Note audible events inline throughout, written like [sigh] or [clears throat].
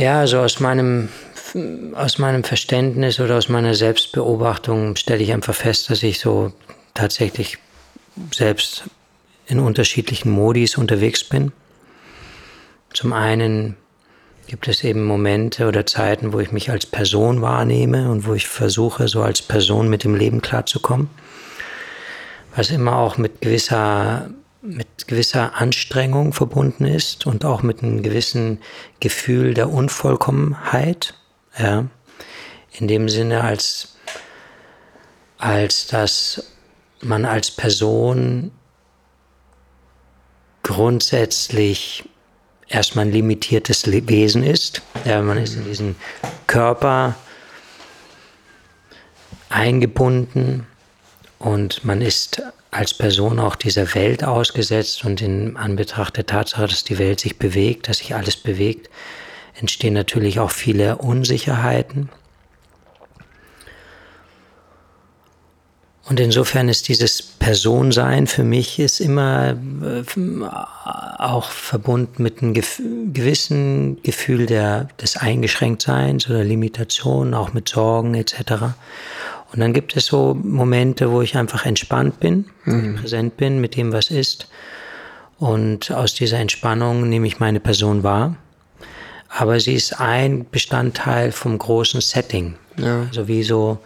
Ja, also aus meinem, aus meinem Verständnis oder aus meiner Selbstbeobachtung stelle ich einfach fest, dass ich so tatsächlich selbst in unterschiedlichen Modis unterwegs bin. Zum einen gibt es eben Momente oder Zeiten, wo ich mich als Person wahrnehme und wo ich versuche, so als Person mit dem Leben klarzukommen. Was immer auch mit gewisser, mit gewisser Anstrengung verbunden ist und auch mit einem gewissen Gefühl der Unvollkommenheit. Ja. In dem Sinne, als, als dass man als Person grundsätzlich erstmal ein limitiertes Wesen ist. Ja, man ist in diesen Körper eingebunden und man ist als Person auch dieser Welt ausgesetzt und in Anbetracht der Tatsache, dass die Welt sich bewegt, dass sich alles bewegt, entstehen natürlich auch viele Unsicherheiten. Und insofern ist dieses Personsein für mich ist immer äh, auch verbunden mit einem gewissen Gefühl der, des Eingeschränktseins oder Limitation, auch mit Sorgen etc. Und dann gibt es so Momente, wo ich einfach entspannt bin, mhm. präsent bin mit dem, was ist. Und aus dieser Entspannung nehme ich meine Person wahr. Aber sie ist ein Bestandteil vom großen Setting. Ja. Also wie so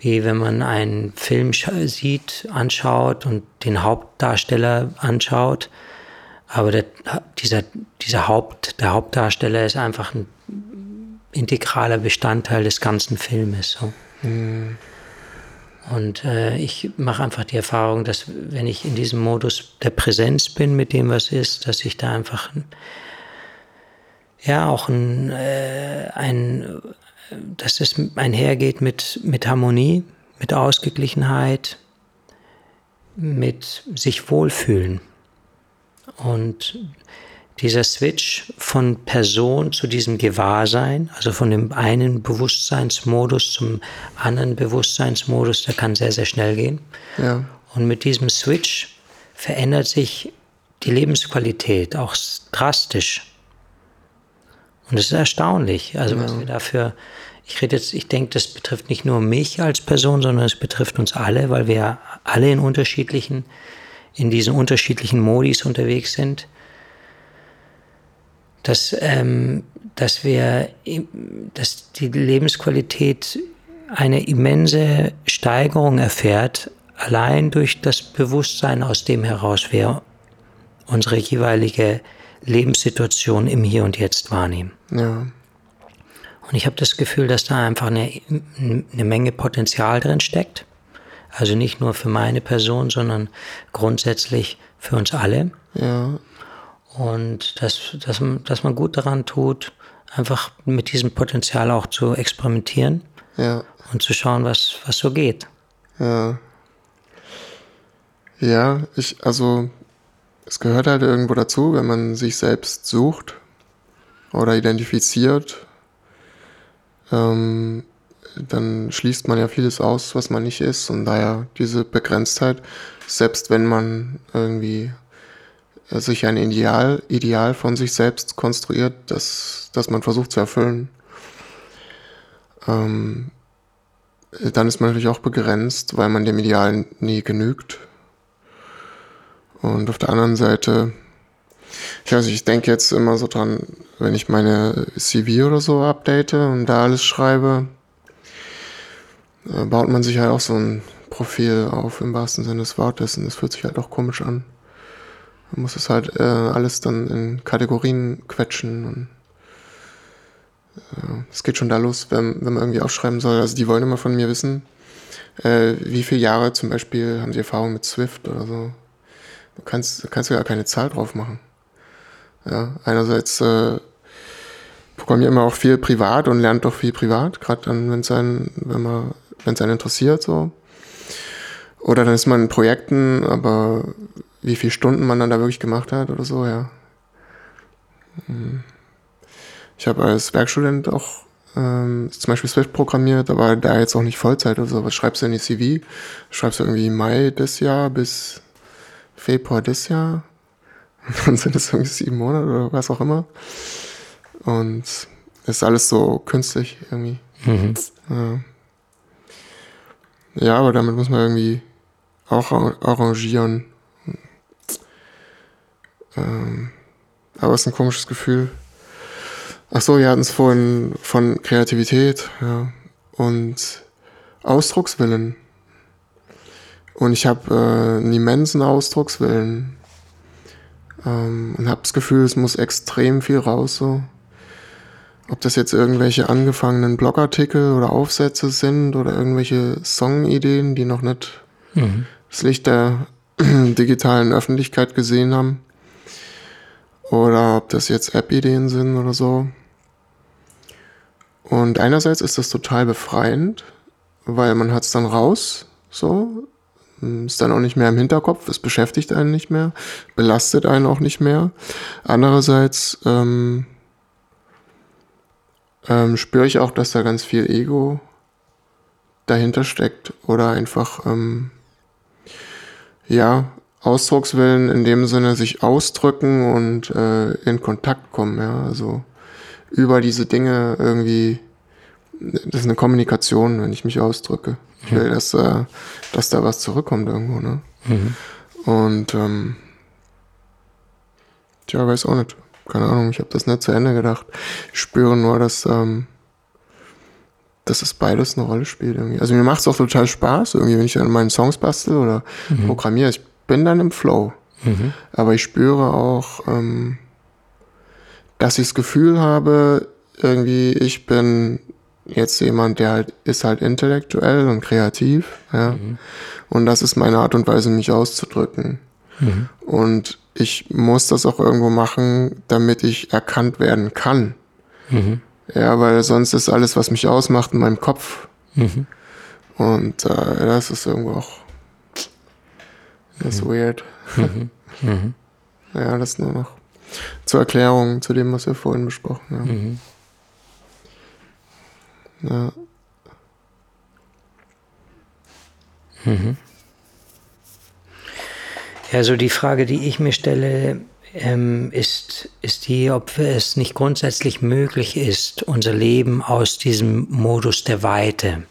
wie wenn man einen Film sieht, anschaut und den Hauptdarsteller anschaut. Aber der, dieser, dieser Haupt, der Hauptdarsteller ist einfach ein integraler Bestandteil des ganzen Filmes. So. Mhm. Und äh, ich mache einfach die Erfahrung, dass wenn ich in diesem Modus der Präsenz bin mit dem, was ist, dass ich da einfach ja auch ein, äh, ein, dass es einhergeht mit, mit Harmonie, mit Ausgeglichenheit, mit sich wohlfühlen. Und dieser Switch von Person zu diesem Gewahrsein, also von dem einen Bewusstseinsmodus zum anderen Bewusstseinsmodus, der kann sehr, sehr schnell gehen. Ja. Und mit diesem Switch verändert sich die Lebensqualität auch drastisch. Und es ist erstaunlich, also ja. was wir dafür, ich rede jetzt, ich denke, das betrifft nicht nur mich als Person, sondern es betrifft uns alle, weil wir alle in unterschiedlichen, in diesen unterschiedlichen Modis unterwegs sind. Dass, ähm, dass wir, dass die Lebensqualität eine immense Steigerung erfährt, allein durch das Bewusstsein, aus dem heraus wir unsere jeweilige Lebenssituation im Hier und Jetzt wahrnehmen. Ja. Und ich habe das Gefühl, dass da einfach eine, eine Menge Potenzial drin steckt. Also nicht nur für meine Person, sondern grundsätzlich für uns alle. Ja. Und dass, dass, dass man gut daran tut, einfach mit diesem Potenzial auch zu experimentieren ja. und zu schauen, was, was so geht. Ja. Ja, ich, also es gehört halt irgendwo dazu, wenn man sich selbst sucht oder identifiziert, ähm, dann schließt man ja vieles aus, was man nicht ist. Und daher diese Begrenztheit, selbst wenn man irgendwie sich ein Ideal, Ideal von sich selbst konstruiert, das, das man versucht zu erfüllen, ähm, dann ist man natürlich auch begrenzt, weil man dem Ideal nie genügt. Und auf der anderen Seite, ich weiß ich denke jetzt immer so dran, wenn ich meine CV oder so update und da alles schreibe, äh, baut man sich halt auch so ein Profil auf im wahrsten Sinne des Wortes und das fühlt sich halt auch komisch an. Man muss es halt äh, alles dann in Kategorien quetschen und äh, es geht schon da los, wenn, wenn man irgendwie aufschreiben soll. Also die wollen immer von mir wissen, äh, wie viele Jahre zum Beispiel haben sie Erfahrung mit Swift oder so. Du kannst, du kannst ja gar keine Zahl drauf machen. Ja, einerseits äh, programmiert man auch viel privat und lernt doch viel privat, gerade dann, wenn es einen, wenn man, wenn es einen interessiert, so. Oder dann ist man in Projekten, aber wie viele Stunden man dann da wirklich gemacht hat oder so, ja. Hm. Ich habe als Werkstudent auch ähm, zum Beispiel Swift programmiert, aber da jetzt auch nicht Vollzeit oder so. Was schreibst du in die CV? Schreibst du irgendwie Mai des Jahr bis Februar des Jahr. [laughs] Und dann sind es irgendwie sieben Monate oder was auch immer. Und ist alles so künstlich irgendwie. Mhm. Ja. ja, aber damit muss man irgendwie auch arrangieren. Ähm, aber es ist ein komisches Gefühl. Ach so, wir hatten es vorhin von Kreativität ja, und Ausdruckswillen. Und ich habe äh, einen immensen Ausdruckswillen. Ähm, und habe das Gefühl, es muss extrem viel raus. So. Ob das jetzt irgendwelche angefangenen Blogartikel oder Aufsätze sind oder irgendwelche Songideen, die noch nicht mhm. das Licht der [clears throat] digitalen Öffentlichkeit gesehen haben. Oder ob das jetzt App-Ideen sind oder so. Und einerseits ist das total befreiend, weil man hat es dann raus, so, ist dann auch nicht mehr im Hinterkopf, es beschäftigt einen nicht mehr, belastet einen auch nicht mehr. Andererseits ähm, ähm, spüre ich auch, dass da ganz viel Ego dahinter steckt oder einfach ähm, ja Ausdruckswillen in dem Sinne sich ausdrücken und äh, in Kontakt kommen, ja, also über diese Dinge irgendwie, das ist eine Kommunikation, wenn ich mich ausdrücke. Ich will, dass, äh, dass da was zurückkommt irgendwo, ne? Mhm. Und ähm, tja, weiß auch nicht. Keine Ahnung, ich habe das nicht zu Ende gedacht. Ich spüre nur, dass, ähm, dass es beides eine Rolle spielt irgendwie. Also mir macht es auch total Spaß, irgendwie, wenn ich an meinen Songs bastel oder mhm. programmiere. Ich bin dann im Flow. Mhm. Aber ich spüre auch, ähm, dass ich das Gefühl habe, irgendwie, ich bin jetzt jemand, der halt ist halt intellektuell und kreativ, ja. Mhm. Und das ist meine Art und Weise, mich auszudrücken. Mhm. Und ich muss das auch irgendwo machen, damit ich erkannt werden kann. Mhm. Ja, weil sonst ist alles, was mich ausmacht, in meinem Kopf. Mhm. Und äh, das ist irgendwo auch das ist mhm. weird. Mhm. Mhm. [laughs] ja, das nur noch zur Erklärung zu dem, was wir vorhin besprochen haben. Mhm. Ja. Mhm. Ja, so die Frage, die ich mir stelle, ähm, ist, ist die, ob es nicht grundsätzlich möglich ist, unser Leben aus diesem Modus der Weite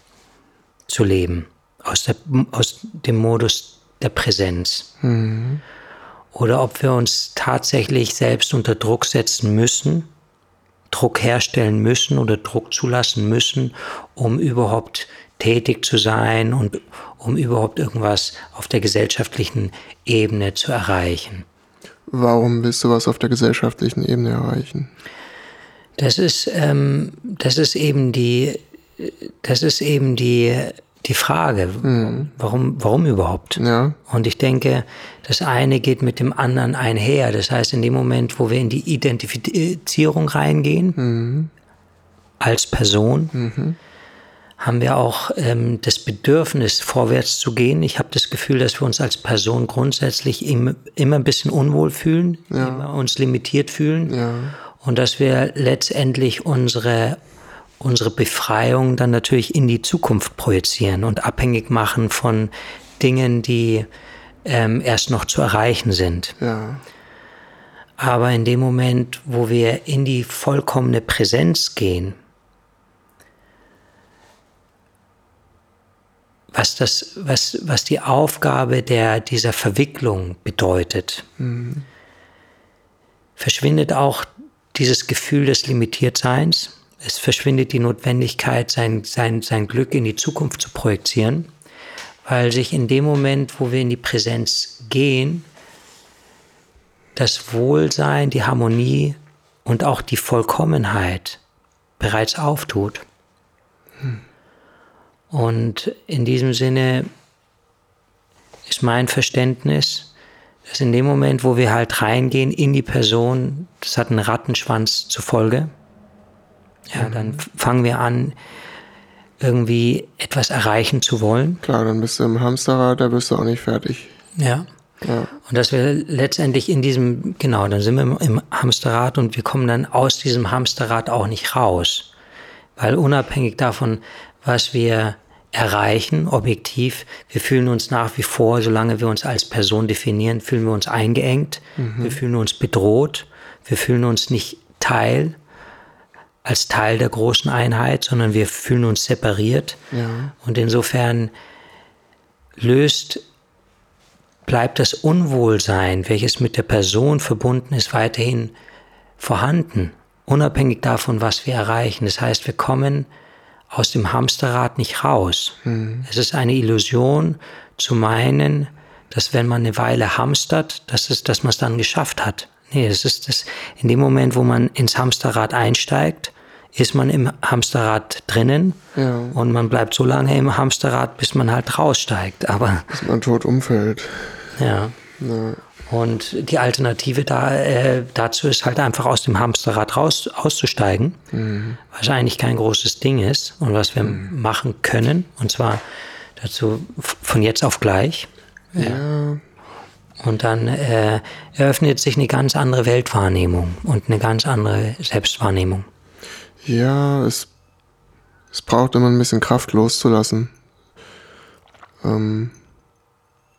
zu leben, aus, der, aus dem Modus der Präsenz. Mhm oder ob wir uns tatsächlich selbst unter Druck setzen müssen, Druck herstellen müssen oder Druck zulassen müssen, um überhaupt tätig zu sein und um überhaupt irgendwas auf der gesellschaftlichen Ebene zu erreichen. Warum willst du was auf der gesellschaftlichen Ebene erreichen? Das ist, ähm, das ist eben die, das ist eben die die Frage, mhm. warum, warum überhaupt? Ja. Und ich denke, das eine geht mit dem anderen einher. Das heißt, in dem Moment, wo wir in die Identifizierung reingehen, mhm. als Person, mhm. haben wir auch ähm, das Bedürfnis, vorwärts zu gehen. Ich habe das Gefühl, dass wir uns als Person grundsätzlich im, immer ein bisschen unwohl fühlen, ja. immer uns limitiert fühlen. Ja. Und dass wir letztendlich unsere unsere Befreiung dann natürlich in die Zukunft projizieren und abhängig machen von Dingen, die ähm, erst noch zu erreichen sind. Ja. Aber in dem Moment, wo wir in die vollkommene Präsenz gehen, was, das, was, was die Aufgabe der, dieser Verwicklung bedeutet, mhm. verschwindet auch dieses Gefühl des Limitiertseins es verschwindet die Notwendigkeit, sein, sein, sein Glück in die Zukunft zu projizieren, weil sich in dem Moment, wo wir in die Präsenz gehen, das Wohlsein, die Harmonie und auch die Vollkommenheit bereits auftut. Und in diesem Sinne ist mein Verständnis, dass in dem Moment, wo wir halt reingehen in die Person, das hat einen Rattenschwanz zur Folge, ja, dann fangen wir an, irgendwie etwas erreichen zu wollen. Klar, dann bist du im Hamsterrad, da bist du auch nicht fertig. Ja. ja. Und dass wir letztendlich in diesem, genau, dann sind wir im Hamsterrad und wir kommen dann aus diesem Hamsterrad auch nicht raus. Weil unabhängig davon, was wir erreichen, objektiv, wir fühlen uns nach wie vor, solange wir uns als Person definieren, fühlen wir uns eingeengt, mhm. wir fühlen uns bedroht, wir fühlen uns nicht Teil als Teil der großen Einheit, sondern wir fühlen uns separiert. Ja. Und insofern löst, bleibt das Unwohlsein, welches mit der Person verbunden ist, weiterhin vorhanden, unabhängig davon, was wir erreichen. Das heißt, wir kommen aus dem Hamsterrad nicht raus. Mhm. Es ist eine Illusion zu meinen, dass wenn man eine Weile hamstert, dass, es, dass man es dann geschafft hat. Nee, es ist das, in dem Moment, wo man ins Hamsterrad einsteigt, ist man im Hamsterrad drinnen ja. und man bleibt so lange im Hamsterrad, bis man halt raussteigt. Aber bis man tot umfällt. Ja. ja. Und die Alternative da, äh, dazu ist halt einfach aus dem Hamsterrad raus auszusteigen, mhm. was eigentlich kein großes Ding ist und was wir mhm. machen können. Und zwar dazu von jetzt auf gleich. Ja. Und dann äh, eröffnet sich eine ganz andere Weltwahrnehmung und eine ganz andere Selbstwahrnehmung. Ja, es, es braucht immer ein bisschen Kraft loszulassen. Ähm,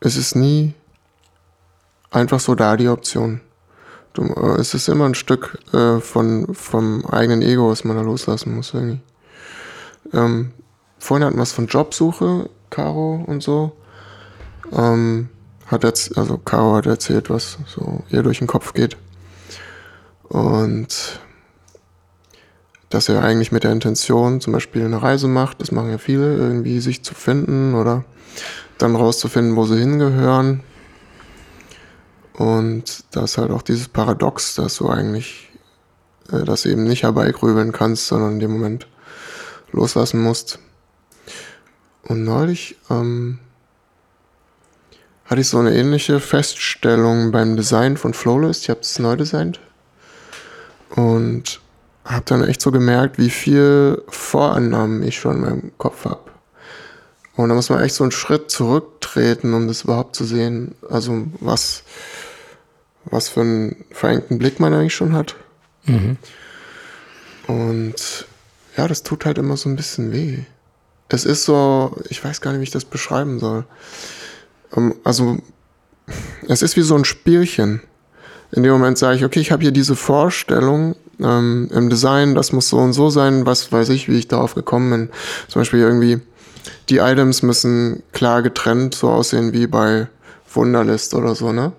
es ist nie einfach so da die Option. Du, äh, es ist immer ein Stück äh, von, vom eigenen Ego, was man da loslassen muss irgendwie. Ähm, vorhin hatten wir es von Jobsuche, Caro und so. Ähm, hat jetzt, also Caro hat erzählt, was so ihr durch den Kopf geht. Und dass er eigentlich mit der Intention zum Beispiel eine Reise macht, das machen ja viele, irgendwie sich zu finden oder dann rauszufinden, wo sie hingehören. Und da ist halt auch dieses Paradox, dass du eigentlich äh, das eben nicht herbeigrübeln kannst, sondern in dem Moment loslassen musst. Und neulich ähm, hatte ich so eine ähnliche Feststellung beim Design von Flowless. Ich habe es neu designt. Und habe dann echt so gemerkt, wie viel Vorannahmen ich schon in meinem Kopf habe. Und da muss man echt so einen Schritt zurücktreten, um das überhaupt zu sehen. Also was, was für einen verengten Blick man eigentlich schon hat. Mhm. Und ja, das tut halt immer so ein bisschen weh. Es ist so, ich weiß gar nicht, wie ich das beschreiben soll. Ähm, also, es ist wie so ein Spielchen. In dem Moment sage ich, okay, ich habe hier diese Vorstellung ähm, im Design, das muss so und so sein, was weiß ich, wie ich darauf gekommen bin. Zum Beispiel irgendwie, die Items müssen klar getrennt so aussehen wie bei Wunderlist oder so, ne?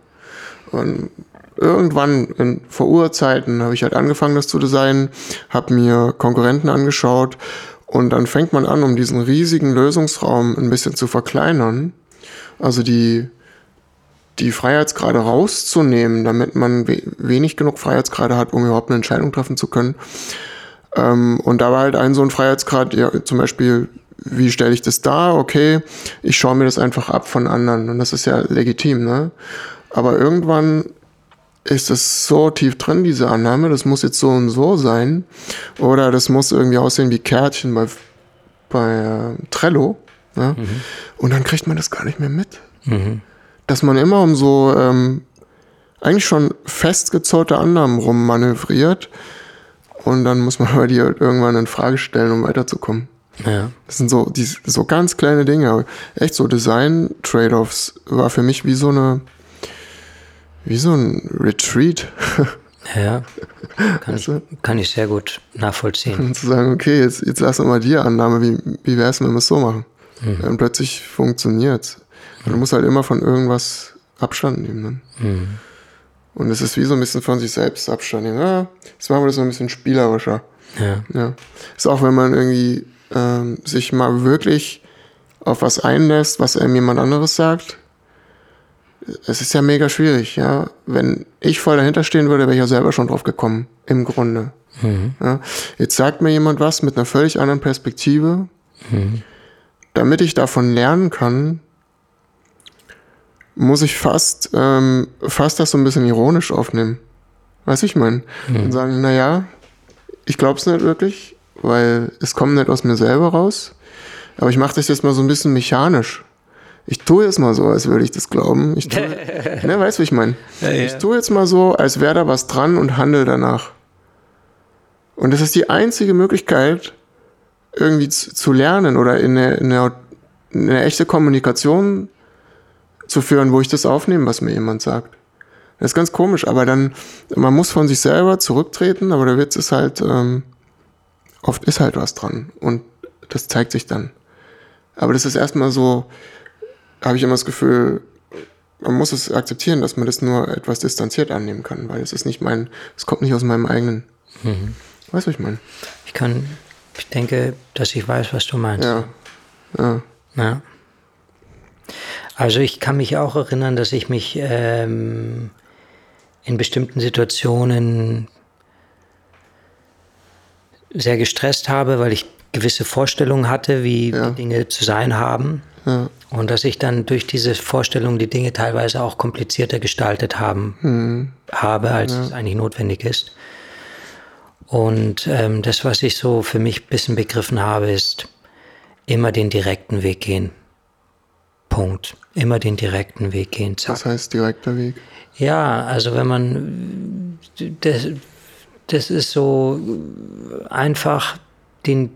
Und irgendwann in, vor Urzeiten habe ich halt angefangen, das zu designen, habe mir Konkurrenten angeschaut und dann fängt man an, um diesen riesigen Lösungsraum ein bisschen zu verkleinern also die, die Freiheitsgrade rauszunehmen, damit man we wenig genug Freiheitsgrade hat, um überhaupt eine Entscheidung treffen zu können. Ähm, und da war halt ein so ein Freiheitsgrad, ja, zum Beispiel, wie stelle ich das dar? Okay, ich schaue mir das einfach ab von anderen und das ist ja legitim, ne? Aber irgendwann ist es so tief drin, diese Annahme, das muss jetzt so und so sein. Oder das muss irgendwie aussehen wie Kärtchen bei, bei äh, Trello. Ne? Mhm. Und dann kriegt man das gar nicht mehr mit. Mhm. Dass man immer um so ähm, eigentlich schon festgezollte Annahmen rummanövriert und dann muss man [laughs] aber die halt irgendwann in Frage stellen, um weiterzukommen. Ja. Das sind so, die, so ganz kleine Dinge. Echt so Design-Trade-offs war für mich wie so eine, wie so ein Retreat. [laughs] Ja, kann, ich, kann ich sehr gut nachvollziehen. Und zu sagen, okay, jetzt, jetzt lass mal die Annahme, wie, wie wäre es, wenn wir es so machen? Mhm. Und plötzlich funktioniert mhm. Du musst halt immer von irgendwas Abstand nehmen. Ne? Mhm. Und es ist wie so ein bisschen von sich selbst Abstand nehmen. Ja, jetzt machen wir das so ein bisschen spielerischer. Ja. ja. Ist auch, wenn man irgendwie ähm, sich mal wirklich auf was einlässt, was einem jemand anderes sagt. Es ist ja mega schwierig, ja. Wenn ich voll dahinter stehen würde, wäre ich ja selber schon drauf gekommen, im Grunde. Mhm. Ja. Jetzt sagt mir jemand was mit einer völlig anderen Perspektive. Mhm damit ich davon lernen kann, muss ich fast, ähm, fast das so ein bisschen ironisch aufnehmen. Weiß ich mein? Mhm. Und sagen, naja, ich glaub's nicht wirklich, weil es kommt nicht aus mir selber raus. Aber ich mache das jetzt mal so ein bisschen mechanisch. Ich tue jetzt mal so, als würde ich das glauben. Ich tue, [laughs] ne, weißt du, wie ich meine? Ja, ja. Ich tue jetzt mal so, als wäre da was dran und handle danach. Und das ist die einzige Möglichkeit, irgendwie zu, zu lernen oder in eine, in, eine, in eine echte Kommunikation zu führen, wo ich das aufnehme, was mir jemand sagt. Das ist ganz komisch, aber dann, man muss von sich selber zurücktreten, aber der Witz ist halt, ähm, oft ist halt was dran und das zeigt sich dann. Aber das ist erstmal so, habe ich immer das Gefühl, man muss es akzeptieren, dass man das nur etwas distanziert annehmen kann, weil es ist nicht mein, es kommt nicht aus meinem eigenen. Mhm. Weißt du, was ich meine? Ich kann, ich denke, dass ich weiß, was du meinst. Ja. Ja. ja. Also ich kann mich auch erinnern, dass ich mich ähm, in bestimmten Situationen sehr gestresst habe, weil ich gewisse Vorstellungen hatte, wie ja. Dinge zu sein haben. Ja. Und dass ich dann durch diese Vorstellungen die Dinge teilweise auch komplizierter gestaltet haben, mhm. habe, als ja. es eigentlich notwendig ist. Und ähm, das, was ich so für mich ein bisschen begriffen habe, ist immer den direkten Weg gehen. Punkt. Immer den direkten Weg gehen. Zack. Was heißt direkter Weg? Ja, also wenn man, das, das ist so einfach den,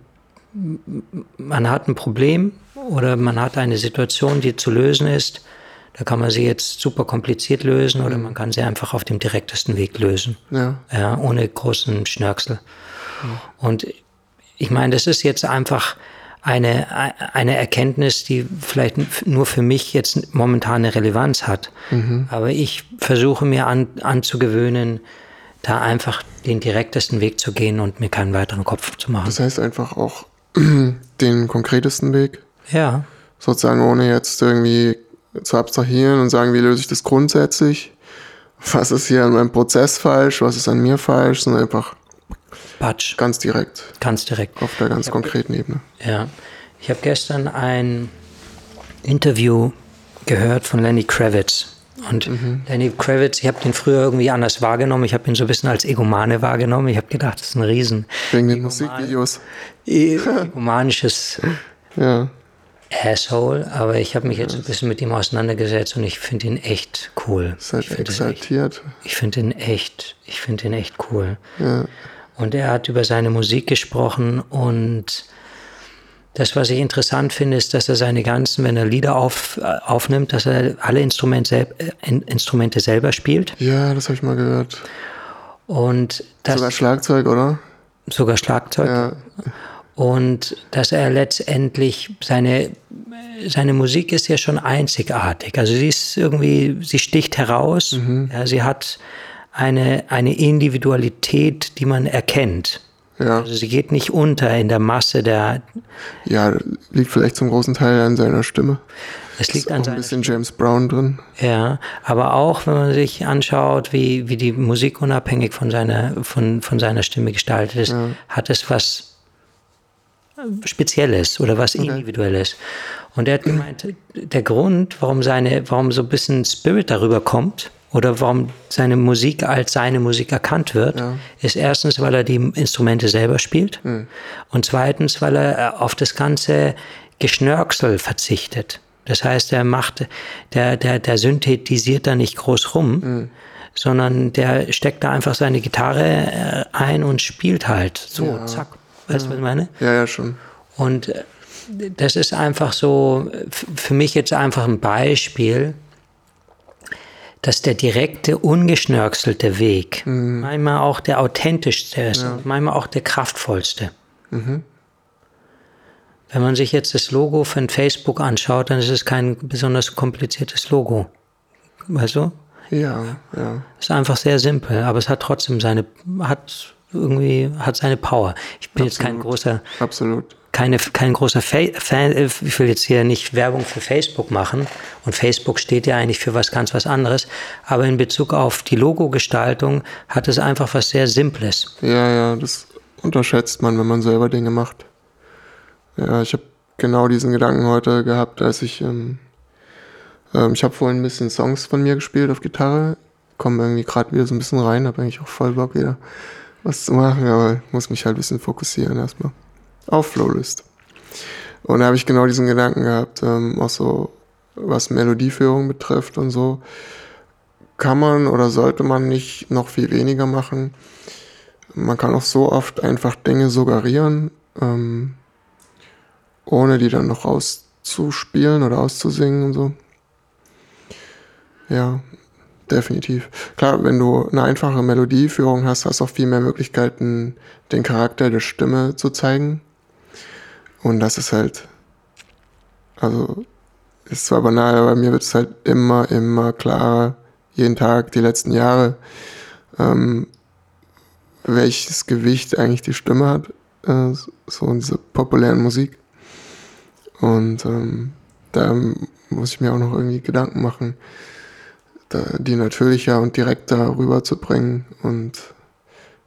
man hat ein Problem oder man hat eine Situation, die zu lösen ist. Da kann man sie jetzt super kompliziert lösen oder man kann sie einfach auf dem direktesten Weg lösen. Ja. ja ohne großen Schnörksel. Mhm. Und ich meine, das ist jetzt einfach eine, eine Erkenntnis, die vielleicht nur für mich jetzt momentan eine Relevanz hat. Mhm. Aber ich versuche mir an, anzugewöhnen, da einfach den direktesten Weg zu gehen und mir keinen weiteren Kopf zu machen. Das heißt einfach auch [clears throat] den konkretesten Weg? Ja. Sozusagen ohne jetzt irgendwie zu abstrahieren und sagen, wie löse ich das grundsätzlich? Was ist hier an meinem Prozess falsch? Was ist an mir falsch? Sondern einfach Patsch. Ganz direkt. Ganz direkt. Auf der ganz konkreten Ebene. Ja. Ich habe gestern ein Interview gehört von Lenny Kravitz. Und mhm. Lenny Kravitz, ich habe den früher irgendwie anders wahrgenommen. Ich habe ihn so ein bisschen als Egomane wahrgenommen. Ich habe gedacht, das ist ein Riesen. Wegen den Musikvideos. E-, egomanisches [laughs] ja. Asshole. Aber ich habe mich jetzt ein bisschen mit ihm auseinandergesetzt und ich finde ihn echt cool. Seid ich exaltiert. Echt, ich finde ihn echt, ich finde ihn echt cool. Ja. Und er hat über seine Musik gesprochen und das, was ich interessant finde, ist, dass er seine ganzen, wenn er Lieder auf, aufnimmt, dass er alle Instrumente, selb, äh, Instrumente selber spielt. Ja, das habe ich mal gehört. Und das, sogar Schlagzeug, oder? Sogar Schlagzeug. Ja. Und dass er letztendlich seine, seine Musik ist ja schon einzigartig. Also sie ist irgendwie, sie sticht heraus. Mhm. Ja, sie hat eine, eine Individualität, die man erkennt. Ja. Also sie geht nicht unter in der Masse der. Ja, liegt vielleicht zum großen Teil an seiner Stimme. Es liegt ist an auch ein bisschen James Brown drin. Ja, aber auch wenn man sich anschaut, wie, wie die Musik unabhängig von seiner, von, von seiner Stimme gestaltet ist, ja. hat es was Spezielles oder was okay. Individuelles. Und er hat gemeint, der Grund, warum seine, warum so ein bisschen Spirit darüber kommt, oder warum seine Musik als seine Musik erkannt wird, ja. ist erstens, weil er die Instrumente selber spielt mhm. und zweitens, weil er auf das ganze Geschnörksel verzichtet. Das heißt, er macht, der, der, der synthetisiert da nicht groß rum, mhm. sondern der steckt da einfach seine Gitarre äh, ein und spielt halt so, ja. zack. Weißt du, ja. was ich meine? Ja, ja, schon. Und äh, das ist einfach so, für mich jetzt einfach ein Beispiel, dass der direkte, ungeschnörkelte Weg mhm. manchmal auch der authentischste ist ja. und manchmal auch der kraftvollste. Mhm. Wenn man sich jetzt das Logo von Facebook anschaut, dann ist es kein besonders kompliziertes Logo. Weißt du? Ja, ja. Ist einfach sehr simpel, aber es hat trotzdem seine, hat irgendwie, hat seine Power. Ich bin Absolut. jetzt kein großer. Absolut keine, kein großer Fan, ich will jetzt hier nicht Werbung für Facebook machen und Facebook steht ja eigentlich für was ganz was anderes, aber in Bezug auf die Logogestaltung hat es einfach was sehr Simples. Ja, ja, das unterschätzt man, wenn man selber Dinge macht. Ja, ich habe genau diesen Gedanken heute gehabt, als ich, ähm, ähm, ich habe vorhin ein bisschen Songs von mir gespielt auf Gitarre, komme irgendwie gerade wieder so ein bisschen rein, habe eigentlich auch voll Bock wieder was zu machen, aber muss mich halt ein bisschen fokussieren erstmal auf Flowlist. Und da habe ich genau diesen Gedanken gehabt, ähm, auch so was Melodieführung betrifft und so. Kann man oder sollte man nicht noch viel weniger machen? Man kann auch so oft einfach Dinge suggerieren, ähm, ohne die dann noch auszuspielen oder auszusingen und so. Ja, definitiv. Klar, wenn du eine einfache Melodieführung hast, hast du auch viel mehr Möglichkeiten, den Charakter der Stimme zu zeigen. Und das ist halt, also, ist zwar banal, aber mir wird es halt immer, immer klarer, jeden Tag, die letzten Jahre, ähm, welches Gewicht eigentlich die Stimme hat, äh, so in dieser populären Musik. Und ähm, da muss ich mir auch noch irgendwie Gedanken machen, die natürlicher und direkter rüberzubringen und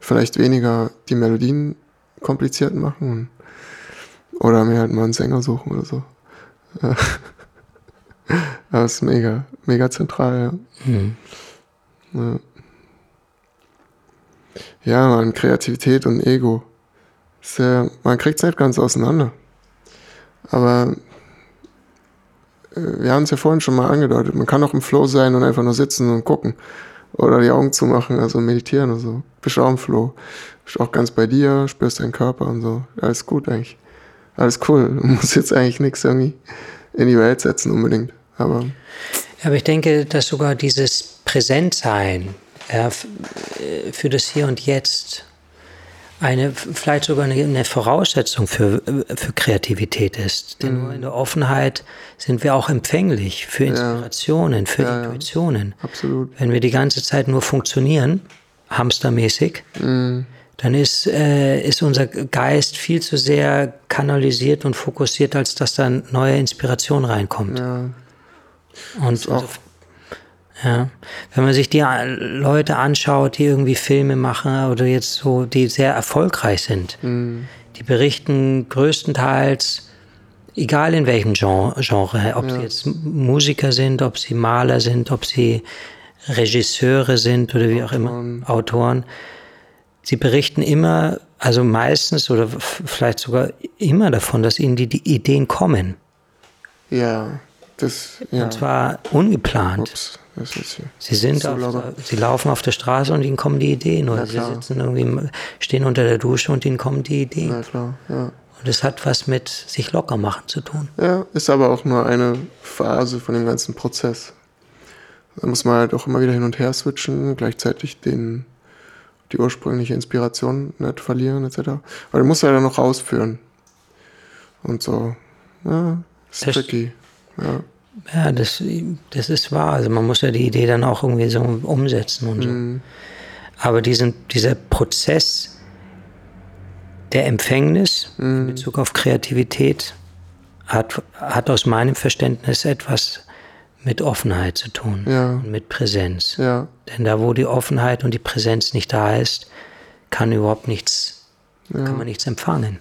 vielleicht weniger die Melodien kompliziert machen oder mir halt mal einen Sänger suchen oder so. [laughs] das ist mega, mega zentral, ja. Mhm. ja. Ja, man, Kreativität und Ego. Ja, man kriegt es nicht ganz auseinander. Aber wir haben es ja vorhin schon mal angedeutet, man kann auch im Flow sein und einfach nur sitzen und gucken. Oder die Augen zumachen, also meditieren und so. Bist auch im Flow. Bist auch ganz bei dir, spürst deinen Körper und so. Alles gut eigentlich. Alles cool. Du musst jetzt eigentlich nichts irgendwie in die Welt setzen unbedingt. Aber, aber ich denke, dass sogar dieses Präsentsein ja, für das Hier und Jetzt eine, vielleicht sogar eine, eine Voraussetzung für, für Kreativität ist. Denn mhm. nur in der Offenheit sind wir auch empfänglich für Inspirationen, für ja, Intuitionen. Ja. Absolut. Wenn wir die ganze Zeit nur funktionieren, hamstermäßig, mhm. Dann ist, äh, ist unser Geist viel zu sehr kanalisiert und fokussiert, als dass da neue Inspiration reinkommt. Ja. Und also, ja, wenn man sich die Leute anschaut, die irgendwie Filme machen oder jetzt so, die sehr erfolgreich sind, mhm. die berichten größtenteils, egal in welchem Genre, ob ja. sie jetzt Musiker sind, ob sie Maler sind, ob sie Regisseure sind oder wie auch immer, Autoren, sie berichten immer, also meistens oder vielleicht sogar immer davon, dass ihnen die, die Ideen kommen. Ja, das, ja. Und zwar ungeplant. Ups. Sie sind so auf, sie laufen auf der Straße und ihnen kommen die Ideen oder sie sitzen irgendwie, stehen unter der Dusche und ihnen kommen die Ideen. Na klar, ja. Und es hat was mit sich locker machen zu tun. Ja, ist aber auch nur eine Phase von dem ganzen Prozess. Da muss man halt auch immer wieder hin und her switchen, gleichzeitig den, die ursprüngliche Inspiration nicht verlieren, etc. Aber du musst ja dann noch ausführen. Und so, ja, ist das tricky. Ja. Ja, das, das ist wahr. Also man muss ja die Idee dann auch irgendwie so umsetzen und so. Mhm. Aber diesen, dieser Prozess der Empfängnis mhm. in Bezug auf Kreativität hat, hat aus meinem Verständnis etwas mit Offenheit zu tun ja. und mit Präsenz. Ja. Denn da, wo die Offenheit und die Präsenz nicht da ist, kann überhaupt nichts, ja. kann man nichts empfangen.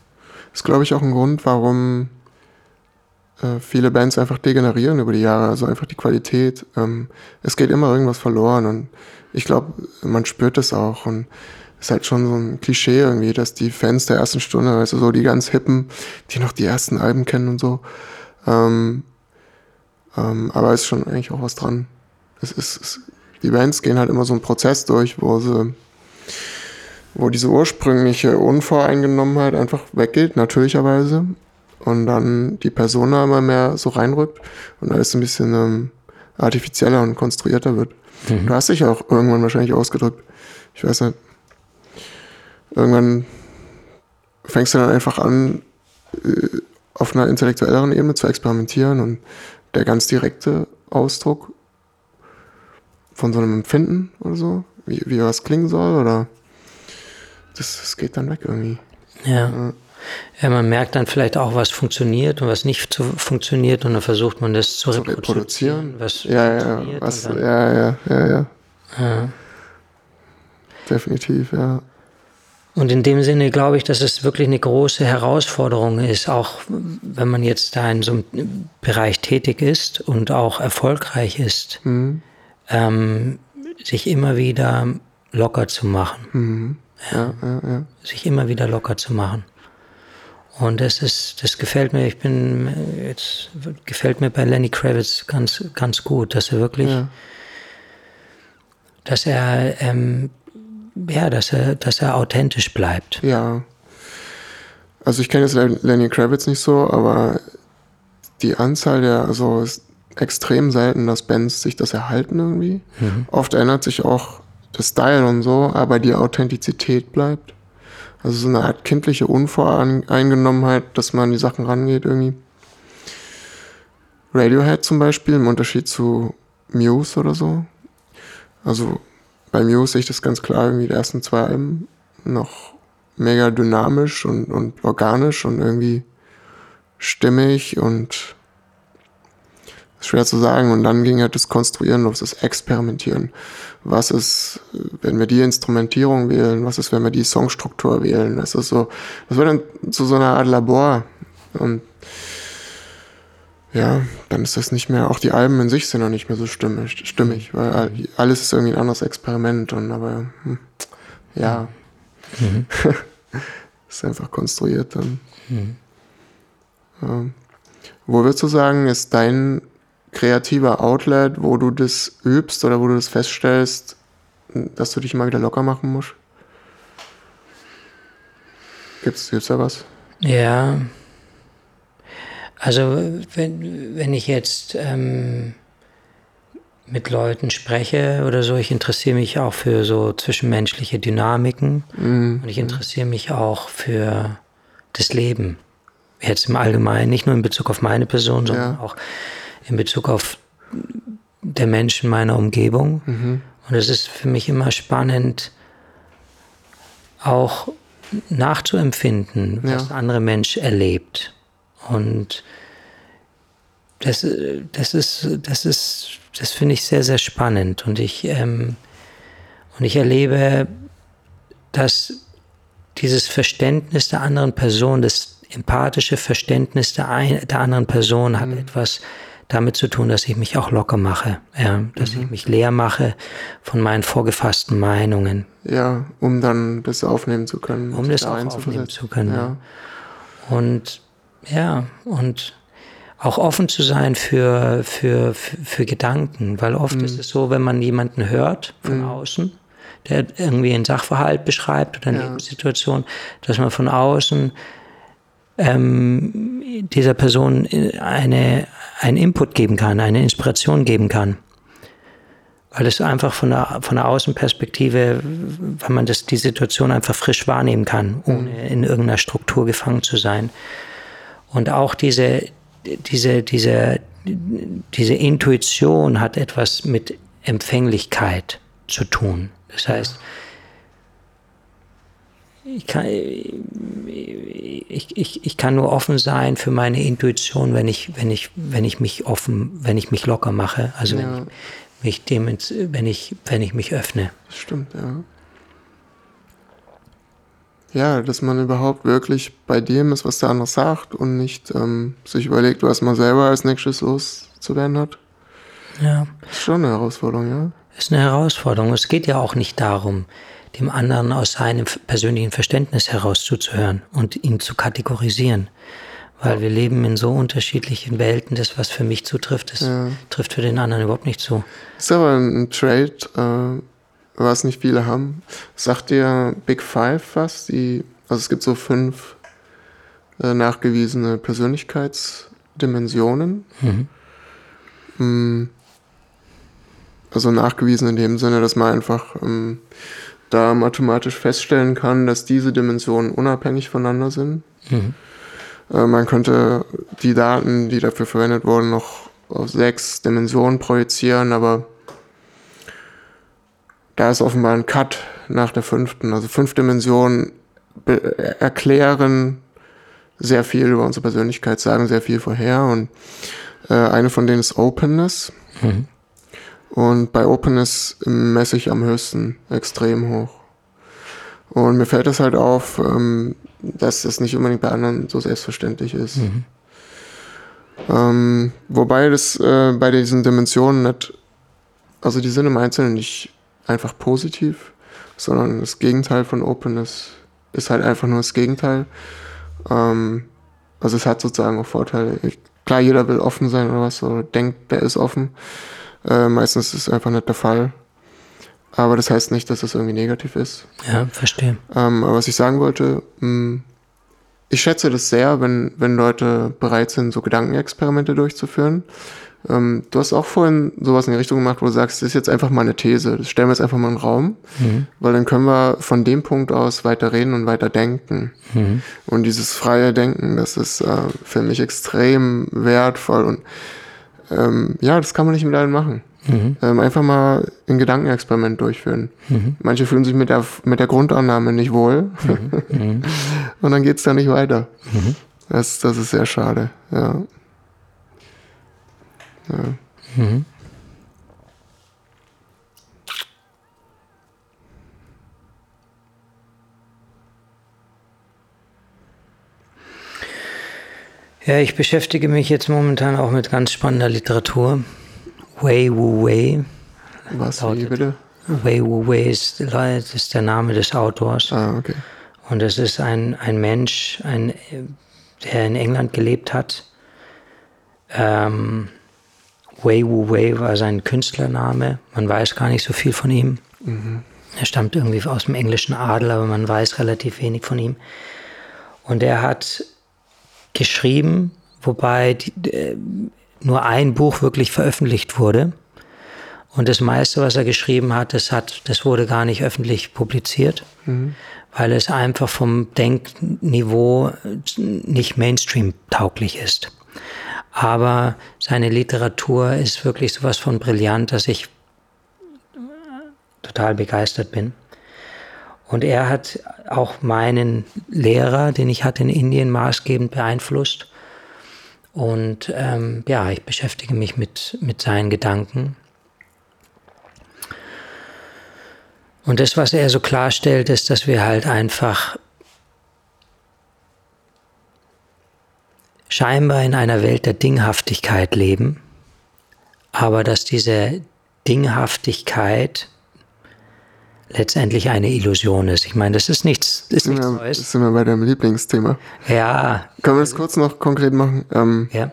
Das ist, glaube ich, auch ein Grund, warum äh, viele Bands einfach degenerieren über die Jahre, also einfach die Qualität. Ähm, es geht immer irgendwas verloren und ich glaube, man spürt das auch und ist halt schon so ein Klischee irgendwie, dass die Fans der ersten Stunde, also so die ganz hippen, die noch die ersten Alben kennen und so. Ähm, ähm, aber ist schon eigentlich auch was dran. Es ist, es, die Bands gehen halt immer so einen Prozess durch, wo sie, wo diese ursprüngliche Unvoreingenommenheit einfach weggeht, natürlicherweise und dann die Persona immer mehr so reinrückt und alles ein bisschen ähm, artifizieller und konstruierter wird. Mhm. Du hast dich auch irgendwann wahrscheinlich ausgedrückt. Ich weiß nicht. Irgendwann fängst du dann einfach an, äh, auf einer intellektuelleren Ebene zu experimentieren und der ganz direkte Ausdruck von so einem Empfinden oder so, wie, wie was klingen soll, oder das, das geht dann weg irgendwie. ja. ja. Ja, man merkt dann vielleicht auch, was funktioniert und was nicht zu, funktioniert und dann versucht man das zu, zu reproduzieren. Was ja, ja, was, dann, ja, ja, ja, ja, ja. Definitiv, ja. Und in dem Sinne glaube ich, dass es wirklich eine große Herausforderung ist, auch wenn man jetzt da in so einem Bereich tätig ist und auch erfolgreich ist, mhm. ähm, sich immer wieder locker zu machen. Mhm. Ja, ja, ja, sich immer wieder locker zu machen. Und das ist, das gefällt mir, ich bin, jetzt gefällt mir bei Lenny Kravitz ganz, ganz gut, dass er wirklich, dass er, ähm, ja, dass er, dass er authentisch bleibt. Ja. Also ich kenne jetzt Lenny Kravitz nicht so, aber die Anzahl der, also extrem selten, dass Bands sich das erhalten irgendwie. Mhm. Oft ändert sich auch der Style und so, aber die Authentizität bleibt. Also so eine Art kindliche Unvoreingenommenheit, dass man die Sachen rangeht irgendwie. Radiohead zum Beispiel, im Unterschied zu Muse oder so. Also bei Muse sehe ich das ganz klar, irgendwie die ersten zwei Alben noch mega dynamisch und, und organisch und irgendwie stimmig und schwer zu sagen. Und dann ging halt das Konstruieren los, das Experimentieren. Was ist, wenn wir die Instrumentierung wählen? Was ist, wenn wir die Songstruktur wählen? Das ist so, das wird dann zu so einer Art Labor. Und ja, dann ist das nicht mehr, auch die Alben in sich sind noch nicht mehr so stimmig, stimmig weil alles ist irgendwie ein anderes Experiment und aber, hm, ja, mhm. [laughs] ist einfach konstruiert dann. Mhm. Ja. Wo würdest du sagen, ist dein kreativer Outlet, wo du das übst oder wo du das feststellst, dass du dich immer wieder locker machen musst? Gibt's, gibt's da was? Ja. Also, wenn, wenn ich jetzt ähm, mit Leuten spreche oder so, ich interessiere mich auch für so zwischenmenschliche Dynamiken mhm. und ich interessiere mich auch für das Leben. Jetzt im Allgemeinen, nicht nur in Bezug auf meine Person, sondern ja. auch in Bezug auf der Menschen meiner Umgebung. Mhm. Und es ist für mich immer spannend, auch nachzuempfinden, was ja. andere Mensch erlebt. Und das, das ist, das ist, das finde ich sehr, sehr spannend. Und ich, ähm, und ich erlebe, dass dieses Verständnis der anderen Person, das empathische Verständnis der, ein, der anderen Person hat mhm. etwas damit zu tun, dass ich mich auch locker mache, ja, dass mhm. ich mich leer mache von meinen vorgefassten Meinungen. Ja, um dann das aufnehmen zu können. Um das auch aufnehmen zu können. Ja. Und ja, und auch offen zu sein für, für, für, für Gedanken, weil oft mhm. ist es so, wenn man jemanden hört von mhm. außen, der irgendwie einen Sachverhalt beschreibt oder eine ja. Lebenssituation, dass man von außen ähm, dieser Person eine, einen Input geben kann, eine Inspiration geben kann. Weil es einfach von der, von der Außenperspektive, wenn man das, die Situation einfach frisch wahrnehmen kann, ohne mhm. in irgendeiner Struktur gefangen zu sein. Und auch diese, diese, diese, diese Intuition hat etwas mit Empfänglichkeit zu tun. Das heißt, ich kann, ich, ich, ich kann nur offen sein für meine Intuition, wenn ich, wenn ich, wenn ich mich offen, wenn ich mich locker mache. Also ja. wenn ich mich dem, wenn ich, wenn ich mich öffne. Stimmt, ja. Ja, dass man überhaupt wirklich bei dem ist, was der andere sagt und nicht ähm, sich überlegt, was man selber als nächstes loszuwerden hat. Ja. Ist schon eine Herausforderung, ja. Ist eine Herausforderung. Es geht ja auch nicht darum, dem anderen aus seinem persönlichen Verständnis heraus zuzuhören und ihn zu kategorisieren. Weil wir leben in so unterschiedlichen Welten, das, was für mich zutrifft, das ja. trifft für den anderen überhaupt nicht zu. Ist aber ein Trade, äh, was nicht viele haben. Sagt dir Big Five was? Die, also es gibt so fünf äh, nachgewiesene Persönlichkeitsdimensionen. Mhm. Mm. Also nachgewiesen in dem Sinne, dass man einfach ähm, da mathematisch feststellen kann, dass diese Dimensionen unabhängig voneinander sind. Mhm. Äh, man könnte die Daten, die dafür verwendet wurden, noch auf sechs Dimensionen projizieren, aber da ist offenbar ein Cut nach der fünften. Also fünf Dimensionen erklären sehr viel über unsere Persönlichkeit, sagen sehr viel vorher und äh, eine von denen ist Openness. Mhm. Und bei Openness messe ich am höchsten extrem hoch. Und mir fällt es halt auf, ähm, dass das nicht unbedingt bei anderen so selbstverständlich ist. Mhm. Ähm, wobei das äh, bei diesen Dimensionen nicht, also die sind im Einzelnen nicht einfach positiv, sondern das Gegenteil von Openness ist halt einfach nur das Gegenteil. Ähm, also es hat sozusagen auch Vorteile. Ich, klar, jeder will offen sein oder was, oder denkt, der ist offen. Äh, meistens ist es einfach nicht der Fall. Aber das heißt nicht, dass das irgendwie negativ ist. Ja, verstehe. Ähm, aber was ich sagen wollte, mh, mm, ich schätze das sehr, wenn, wenn Leute bereit sind, so Gedankenexperimente durchzuführen. Ähm, du hast auch vorhin sowas in die Richtung gemacht, wo du sagst, das ist jetzt einfach mal eine These. Das stellen wir jetzt einfach mal in den Raum, mhm. weil dann können wir von dem Punkt aus weiter reden und weiter denken. Mhm. Und dieses freie Denken, das ist äh, für mich extrem wertvoll und ähm, ja, das kann man nicht mit allen machen. Mhm. Ähm, einfach mal ein Gedankenexperiment durchführen. Mhm. Manche fühlen sich mit der, mit der Grundannahme nicht wohl mhm. mhm. [laughs] und dann geht's da nicht weiter. Mhm. Das, das ist sehr schade, ja. Ja. Mhm. Ja, ich beschäftige mich jetzt momentan auch mit ganz spannender Literatur. Wei Wu Wei. Was, wie bitte? Wei Wu Wei ist, ist der Name des Autors. Ah, okay. Und es ist ein, ein Mensch, ein, der in England gelebt hat. Ähm, Wei Wu Wei war sein Künstlername. Man weiß gar nicht so viel von ihm. Mhm. Er stammt irgendwie aus dem englischen Adel, aber man weiß relativ wenig von ihm. Und er hat geschrieben, wobei die, äh, nur ein Buch wirklich veröffentlicht wurde. Und das meiste, was er geschrieben hat, das, hat, das wurde gar nicht öffentlich publiziert, mhm. weil es einfach vom Denkniveau nicht Mainstream-tauglich ist. Aber seine Literatur ist wirklich sowas von brillant, dass ich total begeistert bin. Und er hat auch meinen Lehrer, den ich hatte in Indien, maßgebend beeinflusst. Und ähm, ja, ich beschäftige mich mit, mit seinen Gedanken. Und das, was er so klarstellt, ist, dass wir halt einfach scheinbar in einer Welt der Dinghaftigkeit leben, aber dass diese Dinghaftigkeit letztendlich eine Illusion ist. Ich meine, das ist nichts, ist nichts ja, Neues. Das sind wir bei deinem Lieblingsthema. Ja. Können wir das kurz noch konkret machen? Ähm, ja.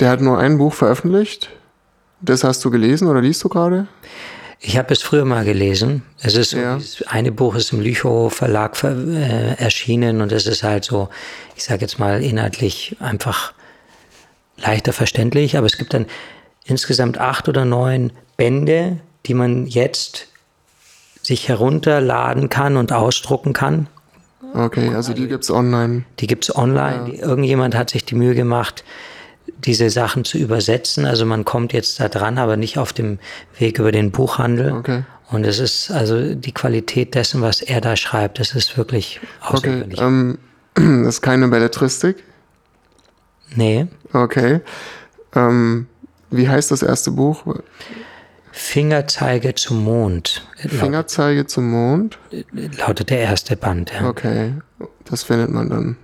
Der hat nur ein Buch veröffentlicht. Das hast du gelesen oder liest du gerade? Ich habe es früher mal gelesen. Es ist so, ja. eine Buch ist im Lüchow Verlag äh, erschienen und es ist halt so, ich sage jetzt mal inhaltlich einfach leichter verständlich, aber es gibt dann insgesamt acht oder neun Bände, die man jetzt sich herunterladen kann und ausdrucken kann. Okay, also die gibt es online. Die gibt es online. Ja. Irgendjemand hat sich die Mühe gemacht, diese Sachen zu übersetzen. Also man kommt jetzt da dran, aber nicht auf dem Weg über den Buchhandel. Okay. Und es ist also die Qualität dessen, was er da schreibt, das ist wirklich außergewöhnlich. Okay, ähm, [clears throat] das ist keine Belletristik? Nee. Okay. Ähm, wie heißt das erste Buch? Fingerzeige zum Mond. Fingerzeige zum Mond? Lautet der erste Band, ja. Okay, das findet man dann.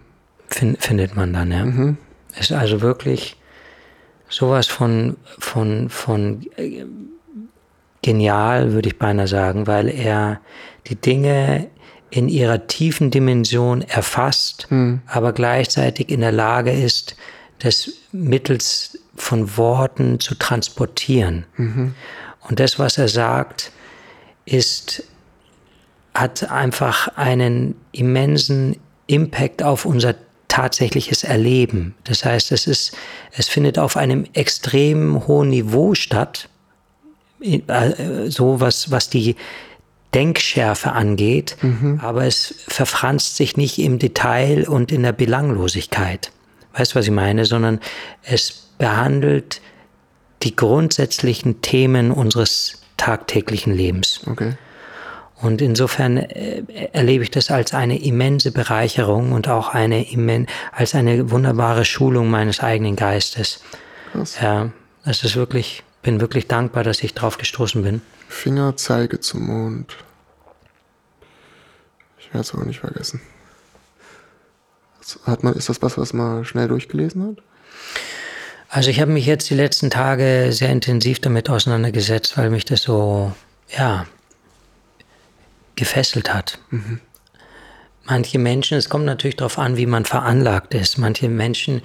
Fin findet man dann, ja. Mhm. Ist also wirklich sowas von, von, von äh, genial, würde ich beinahe sagen, weil er die Dinge in ihrer tiefen Dimension erfasst, mhm. aber gleichzeitig in der Lage ist, das mittels von Worten zu transportieren. Mhm. Und das, was er sagt, ist, hat einfach einen immensen Impact auf unser tatsächliches Erleben. Das heißt, es ist, es findet auf einem extrem hohen Niveau statt, äh, so was, was die Denkschärfe angeht, mhm. aber es verfranst sich nicht im Detail und in der Belanglosigkeit. Weißt du, was ich meine? Sondern es behandelt die grundsätzlichen Themen unseres tagtäglichen Lebens. Okay. Und insofern äh, erlebe ich das als eine immense Bereicherung und auch eine immen als eine wunderbare Schulung meines eigenen Geistes. Krass. Ja, das ist wirklich, bin wirklich dankbar, dass ich drauf gestoßen bin. Fingerzeige zum Mond. Ich werde es auch nicht vergessen. Hat man, ist das was, was man schnell durchgelesen hat? Also ich habe mich jetzt die letzten Tage sehr intensiv damit auseinandergesetzt, weil mich das so, ja, gefesselt hat. Mhm. Manche Menschen, es kommt natürlich darauf an, wie man veranlagt ist. Manche Menschen,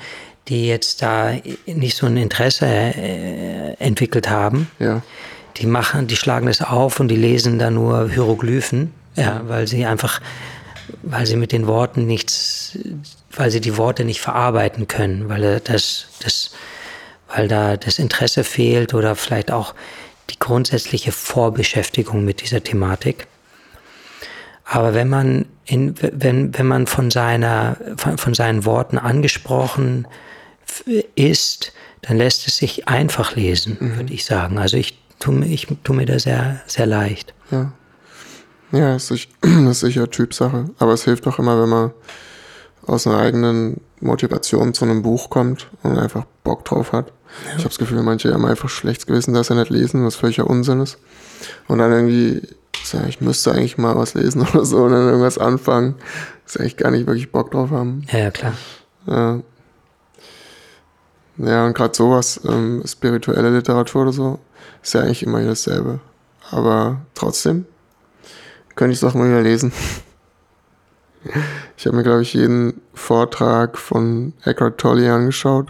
die jetzt da nicht so ein Interesse äh, entwickelt haben, ja. die machen, die schlagen das auf und die lesen da nur Hieroglyphen, ja, weil sie einfach, weil sie mit den Worten nichts, weil sie die Worte nicht verarbeiten können, weil das, das weil da das Interesse fehlt oder vielleicht auch die grundsätzliche Vorbeschäftigung mit dieser Thematik. Aber wenn man, in, wenn, wenn man von, seiner, von, von seinen Worten angesprochen ist, dann lässt es sich einfach lesen, mhm. würde ich sagen. Also ich tue, ich tue mir da sehr, sehr leicht. Ja. Ja, ist, das [clears throat] ist sicher Typsache. Aber es hilft auch immer, wenn man aus einer eigenen Motivation zu einem Buch kommt und einfach Bock drauf hat. Ja. Ich habe das Gefühl, manche haben einfach schlechtes Gewissen, dass sie nicht lesen, was völliger Unsinn ist. Und dann irgendwie, ja, ich müsste eigentlich mal was lesen [laughs] oder so und dann irgendwas anfangen, dass eigentlich gar nicht wirklich Bock drauf haben. Ja, ja klar. Ja. Ja, und gerade sowas, ähm, spirituelle Literatur oder so, ist ja eigentlich immer dasselbe. Aber trotzdem könnte ich es auch mal wieder lesen. [laughs] Ich habe mir, glaube ich, jeden Vortrag von Eckhart Tolle angeschaut.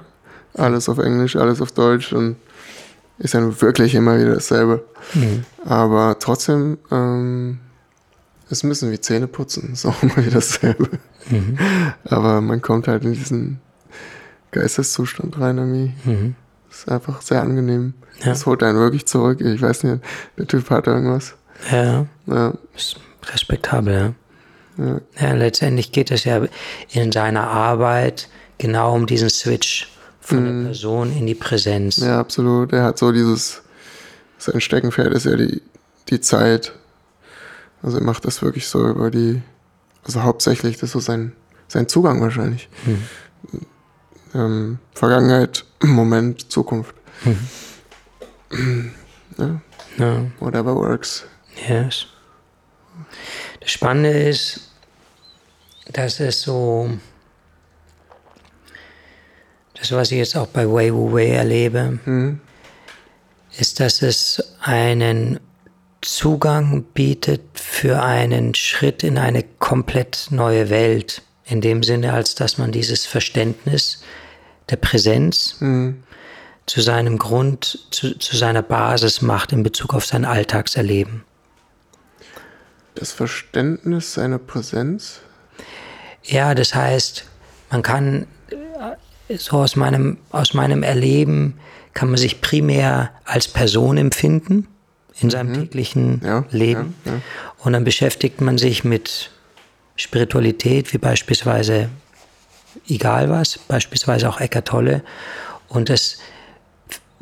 Alles auf Englisch, alles auf Deutsch und ist ja nun wirklich immer wieder dasselbe. Mhm. Aber trotzdem ähm, ist ein bisschen wie Zähne putzen, [laughs] ist auch immer wieder dasselbe. Mhm. Aber man kommt halt in diesen Geisteszustand rein irgendwie. Mhm. Ist einfach sehr angenehm. Ja. Das holt einen wirklich zurück. Ich weiß nicht, der Typ hat irgendwas. Ja. ja. Ist respektabel, ja. Ja. ja. letztendlich geht es ja in seiner Arbeit genau um diesen Switch von mhm. der Person in die Präsenz. Ja, absolut. Er hat so dieses, sein Steckenpferd ist ja die, die Zeit. Also er macht das wirklich so über die, also hauptsächlich, das ist so sein, sein Zugang wahrscheinlich. Mhm. Ähm, Vergangenheit, [clears throat] Moment, Zukunft. Mhm. Ja. ja. Whatever works. Yes. Das Spannende ist, dass es so, das, was ich jetzt auch bei Wei Wu Wei erlebe, mhm. ist, dass es einen Zugang bietet für einen Schritt in eine komplett neue Welt. In dem Sinne, als dass man dieses Verständnis der Präsenz mhm. zu seinem Grund, zu, zu seiner Basis macht in Bezug auf sein Alltagserleben das Verständnis seiner Präsenz? Ja, das heißt, man kann so aus meinem, aus meinem Erleben kann man sich primär als Person empfinden in seinem mhm. täglichen ja, Leben. Ja, ja. Und dann beschäftigt man sich mit Spiritualität, wie beispielsweise egal was, beispielsweise auch Eckart Tolle. Und das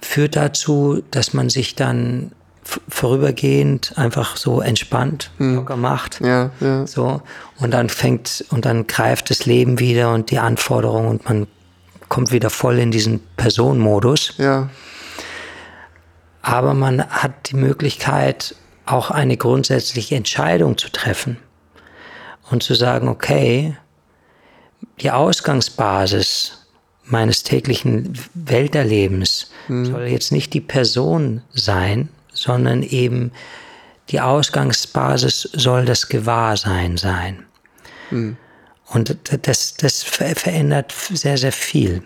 führt dazu, dass man sich dann vorübergehend einfach so entspannt hm. locker macht. Ja, ja. So. Und dann fängt und dann greift das Leben wieder und die Anforderungen und man kommt wieder voll in diesen Personenmodus. Ja. Aber man hat die Möglichkeit, auch eine grundsätzliche Entscheidung zu treffen und zu sagen, okay, die Ausgangsbasis meines täglichen Welterlebens hm. soll jetzt nicht die Person sein, sondern eben die Ausgangsbasis soll das Gewahrsein sein. Mhm. Und das, das verändert sehr, sehr viel.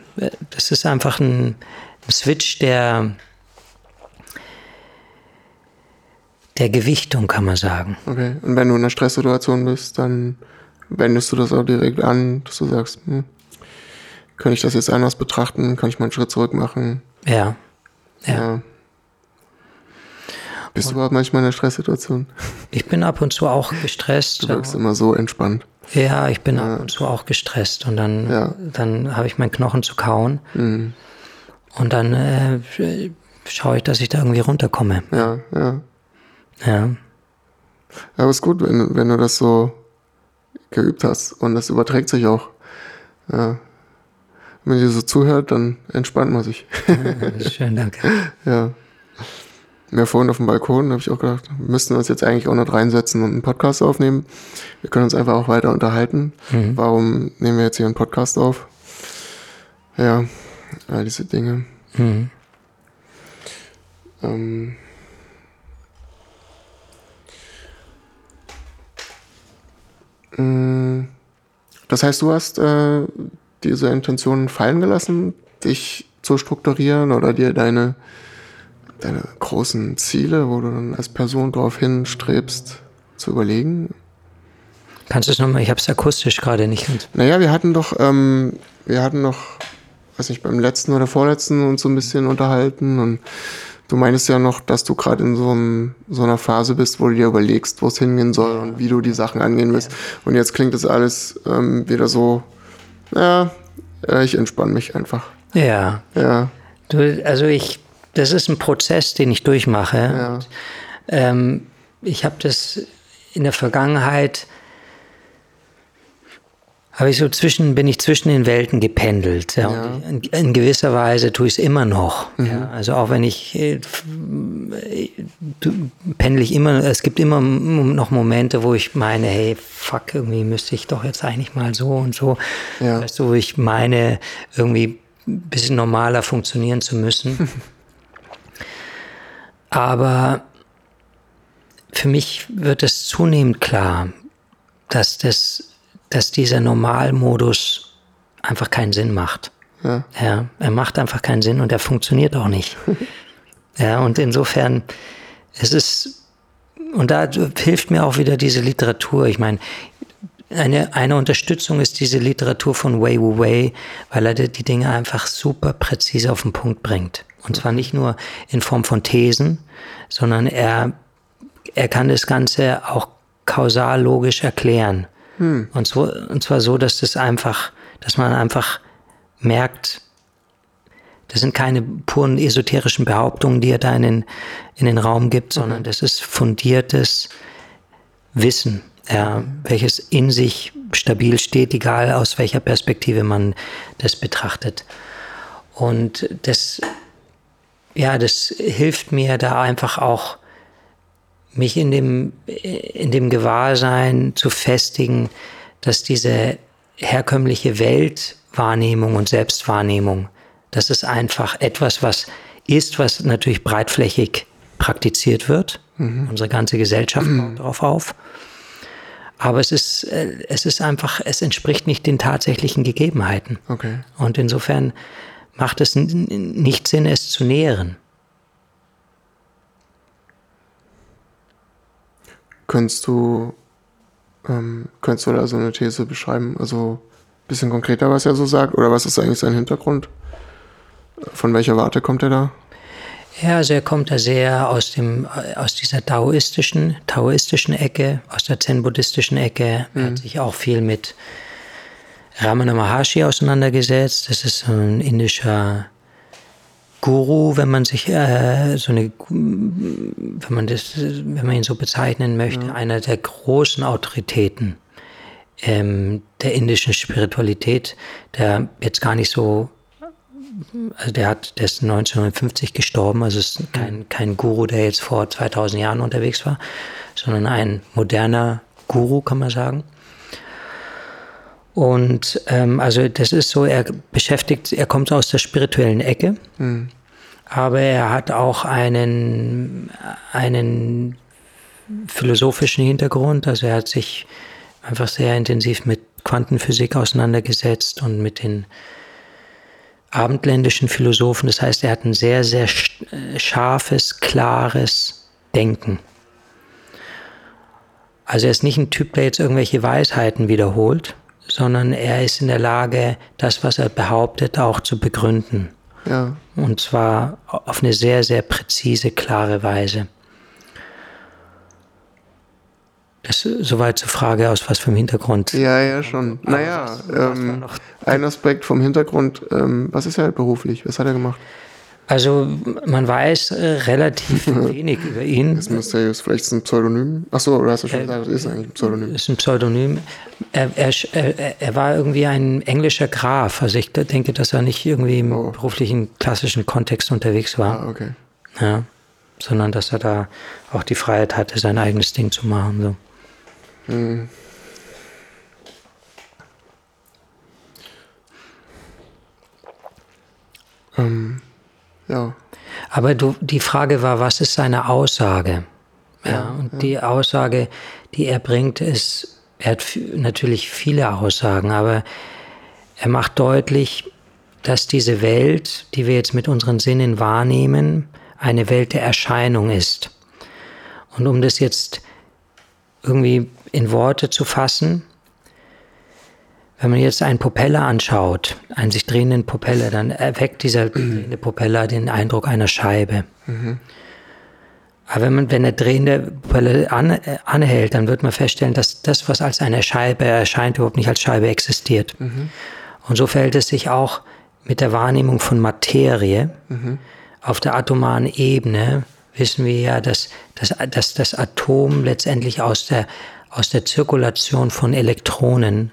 Das ist einfach ein, Switch der, der Gewichtung, kann man sagen. Okay, und wenn du in einer Stresssituation bist, dann wendest du das auch direkt an, dass du sagst, hm, kann ich das jetzt anders betrachten? Kann ich mal einen Schritt zurück machen? Ja. Ja. ja. Bist du überhaupt manchmal in einer Stresssituation? Ich bin ab und zu auch gestresst. Du wirkst immer so entspannt. Ja, ich bin ja. ab und zu auch gestresst und dann, ja. dann habe ich meinen Knochen zu kauen. Mhm. Und dann äh, schaue ich, dass ich da irgendwie runterkomme. Ja, ja. Ja. Aber es ist gut, wenn, wenn du das so geübt hast und das überträgt sich auch. Ja. Wenn ihr so zuhört, dann entspannt man sich. Schön, danke. [laughs] Ja. Ja, vorhin auf dem Balkon habe ich auch gedacht, müssten wir uns jetzt eigentlich auch noch reinsetzen und einen Podcast aufnehmen. Wir können uns einfach auch weiter unterhalten. Mhm. Warum nehmen wir jetzt hier einen Podcast auf? Ja, all diese Dinge. Mhm. Ähm mm, das heißt, du hast äh, diese Intentionen fallen gelassen, dich zu strukturieren oder dir deine deine großen Ziele, wo du dann als Person darauf hinstrebst, zu überlegen? Kannst du es nochmal, ich habe es akustisch gerade nicht. Naja, wir hatten doch, ähm, wir hatten noch weiß nicht, beim letzten oder vorletzten uns so ein bisschen unterhalten und du meinst ja noch, dass du gerade in so, einem, so einer Phase bist, wo du dir überlegst, wo es hingehen soll und wie du die Sachen angehen willst. Und jetzt klingt das alles ähm, wieder so, ja, ich entspanne mich einfach. Ja. Ja. Du, also ich, das ist ein Prozess, den ich durchmache. Ja. Ähm, ich habe das in der Vergangenheit habe ich so zwischen, bin ich zwischen den Welten gependelt. Ja. Ja. In, in gewisser Weise tue ich es immer noch. Ja. Also auch wenn ich, äh, pendel ich immer, es gibt immer noch Momente, wo ich meine, hey, fuck, irgendwie müsste ich doch jetzt eigentlich mal so und so. Ja. Weißt du, wo ich meine, irgendwie ein bisschen normaler funktionieren zu müssen. [laughs] Aber für mich wird es zunehmend klar, dass, das, dass dieser Normalmodus einfach keinen Sinn macht. Ja. Ja, er macht einfach keinen Sinn und er funktioniert auch nicht. [laughs] ja, und insofern, es ist, und da hilft mir auch wieder diese Literatur. Ich meine, eine, eine Unterstützung ist diese Literatur von Wei Wu Wei, weil er die die Dinge einfach super präzise auf den Punkt bringt. Und zwar nicht nur in Form von Thesen, sondern er, er kann das Ganze auch kausal logisch erklären. Und, so, und zwar so, dass das einfach, dass man einfach merkt, das sind keine puren esoterischen Behauptungen, die er da in den, in den Raum gibt, sondern das ist fundiertes Wissen, ja, welches in sich stabil steht, egal aus welcher Perspektive man das betrachtet. Und das, ja, das hilft mir da einfach auch, mich in dem, in dem Gewahrsein zu festigen, dass diese herkömmliche Weltwahrnehmung und Selbstwahrnehmung, das ist einfach etwas, was ist, was natürlich breitflächig praktiziert wird. Unsere ganze Gesellschaft baut [clears throat] darauf auf. Aber es ist, äh, es ist einfach, es entspricht nicht den tatsächlichen Gegebenheiten. Okay. Und insofern macht es nicht Sinn, es zu nähren. Könntest du, ähm, könntest du da so eine These beschreiben? Also ein bisschen konkreter, was er so sagt? Oder was ist eigentlich sein Hintergrund? Von welcher Warte kommt er da? Ja, also er kommt da sehr aus, dem, äh, aus dieser taoistischen, taoistischen Ecke, aus der zen-buddhistischen Ecke. Er hat sich auch viel mit Ramana Maharshi auseinandergesetzt. Das ist so ein indischer Guru, wenn man sich äh, so eine, wenn man das, wenn man ihn so bezeichnen möchte, einer der großen Autoritäten ähm, der indischen Spiritualität, der jetzt gar nicht so also der hat, der ist 1950 gestorben, also ist kein, kein Guru, der jetzt vor 2000 Jahren unterwegs war, sondern ein moderner Guru, kann man sagen. Und ähm, also das ist so, er beschäftigt, er kommt aus der spirituellen Ecke, aber er hat auch einen, einen philosophischen Hintergrund, also er hat sich einfach sehr intensiv mit Quantenphysik auseinandergesetzt und mit den abendländischen Philosophen. Das heißt, er hat ein sehr, sehr äh, scharfes, klares Denken. Also er ist nicht ein Typ, der jetzt irgendwelche Weisheiten wiederholt, sondern er ist in der Lage, das, was er behauptet, auch zu begründen. Ja. Und zwar auf eine sehr, sehr präzise, klare Weise. Das ist soweit zur Frage, aus was für einem Hintergrund. Ja, ja, schon. Naja, war ähm, ein Aspekt vom Hintergrund, ähm, was ist er beruflich? Was hat er gemacht? Also man weiß äh, relativ [laughs] wenig über ihn. Ist mysteriös, vielleicht ist es ein Pseudonym. Achso, oder hast du schon gesagt, das ist eigentlich ein Pseudonym. ist ein Pseudonym. Er, er, er, war irgendwie ein englischer Graf. Also ich denke, dass er nicht irgendwie im Oh. beruflichen klassischen Kontext unterwegs war, Ah, okay. ja, sondern dass er da auch die Freiheit hatte, sein eigenes Ding zu machen. So. Ähm, ja. Aber du, die Frage war, was ist seine Aussage? Ja, und die Aussage, die er bringt, ist, er hat natürlich viele Aussagen, aber er macht deutlich, dass diese Welt, die wir jetzt mit unseren Sinnen wahrnehmen, eine Welt der Erscheinung ist. Und um das jetzt irgendwie in Worte zu fassen, Wenn man jetzt einen Propeller anschaut, einen sich drehenden Propeller, dann erweckt dieser drehende Propeller den Eindruck einer Scheibe. Mhm. Aber wenn, man, wenn der drehende Propeller an, äh, anhält, dann wird man feststellen, dass das, was als eine Scheibe erscheint, überhaupt nicht als Scheibe existiert. Mhm. Und so verhält es sich auch mit der Wahrnehmung von Materie. Mhm. Auf der atomaren Ebene wissen wir ja, dass, dass, dass das Atom letztendlich aus der, aus der Zirkulation von Elektronen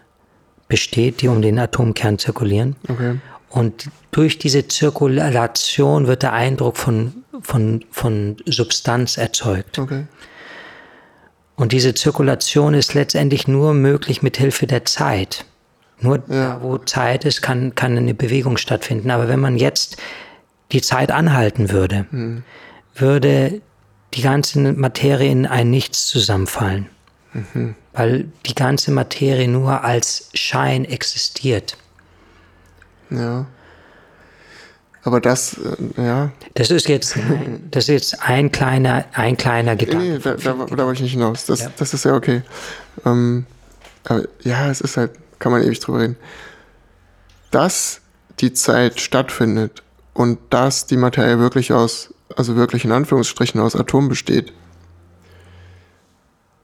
besteht, die um den Atomkern zirkulieren. Okay. Und durch diese Zirkulation wird der Eindruck von, von, von Substanz erzeugt. Okay. Und diese Zirkulation ist letztendlich nur möglich mit Hilfe der Zeit. Nur ja. da, wo Zeit ist, kann, kann eine Bewegung stattfinden. Aber wenn man jetzt die Zeit anhalten würde, mhm. würde die ganze Materie in ein Nichts zusammenfallen. Mhm. Weil die ganze Materie nur als Schein existiert. Ja. Aber das, äh, ja. Das ist jetzt, [laughs] das ist jetzt ein kleiner, ein kleiner Gedanke. Nee, da, da, da wollte ich nicht hinaus. Das, ja. das ist ja okay. Ähm, aber ja, es ist halt, kann man ewig drüber reden. Dass die Zeit stattfindet und dass die Materie wirklich aus, also wirklich in Anführungsstrichen aus Atom besteht,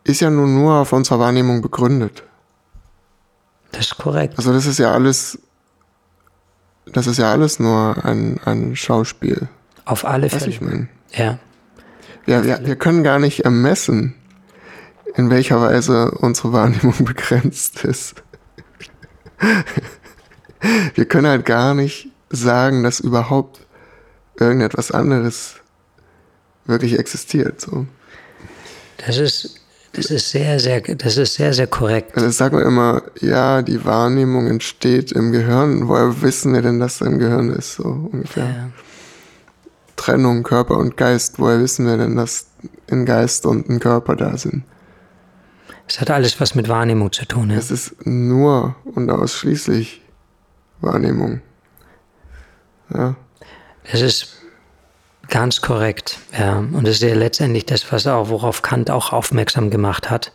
ist ja nun nur auf unserer Wahrnehmung begründet. Das ist korrekt. Also das ist ja alles, das ist ja alles nur ein, ein Schauspiel. Auf alle Fälle. Was ich meine. Ja. Ja, wir, wir können gar nicht ermessen, in welcher Weise unsere Wahrnehmung [laughs] begrenzt ist. wir können halt gar nicht sagen, dass überhaupt irgendetwas anderes wirklich existiert. So. Das ist das ist sehr, sehr, das ist sehr, sehr korrekt. Also sagen wir immer, ja, die Wahrnehmung entsteht im Gehirn. Woher wissen wir denn, dass das im Gehirn ist? So ungefähr. Ja. Trennung Körper und Geist. Woher wissen wir denn, dass ein Geist und ein Körper da sind? Es hat alles was mit Wahrnehmung zu tun. Ja? Es ist nur und ausschließlich Wahrnehmung. Ja. Das ist Ganz korrekt, ja. Und das ist ja letztendlich das, was auch, worauf Kant auch aufmerksam gemacht hat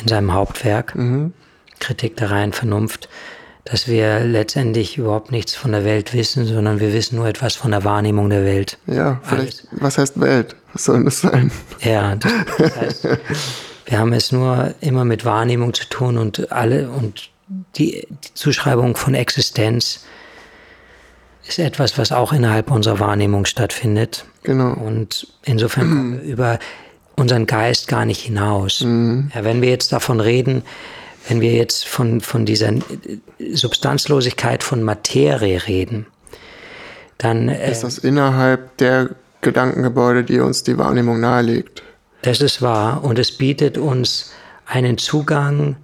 in seinem Hauptwerk, mhm. Kritik der reinen Vernunft, dass wir letztendlich überhaupt nichts von der Welt wissen, sondern wir wissen nur etwas von der Wahrnehmung der Welt. Ja, vielleicht, Alles. was heißt Welt? Was soll das sein? Ja, das, das heißt, wir haben es nur immer mit Wahrnehmung zu tun und alle, und die, die Zuschreibung von Existenz ist etwas, was auch innerhalb unserer Wahrnehmung stattfindet. Genau. Und insofern kommen wir [clears throat] über unseren Geist gar nicht hinaus. Mhm. Ja, wenn wir jetzt davon reden, wenn wir jetzt von, von dieser Substanzlosigkeit von Materie reden, dann. Äh, ist das innerhalb der Gedankengebäude, die uns die Wahrnehmung nahelegt. Das ist wahr und es bietet uns einen Zugang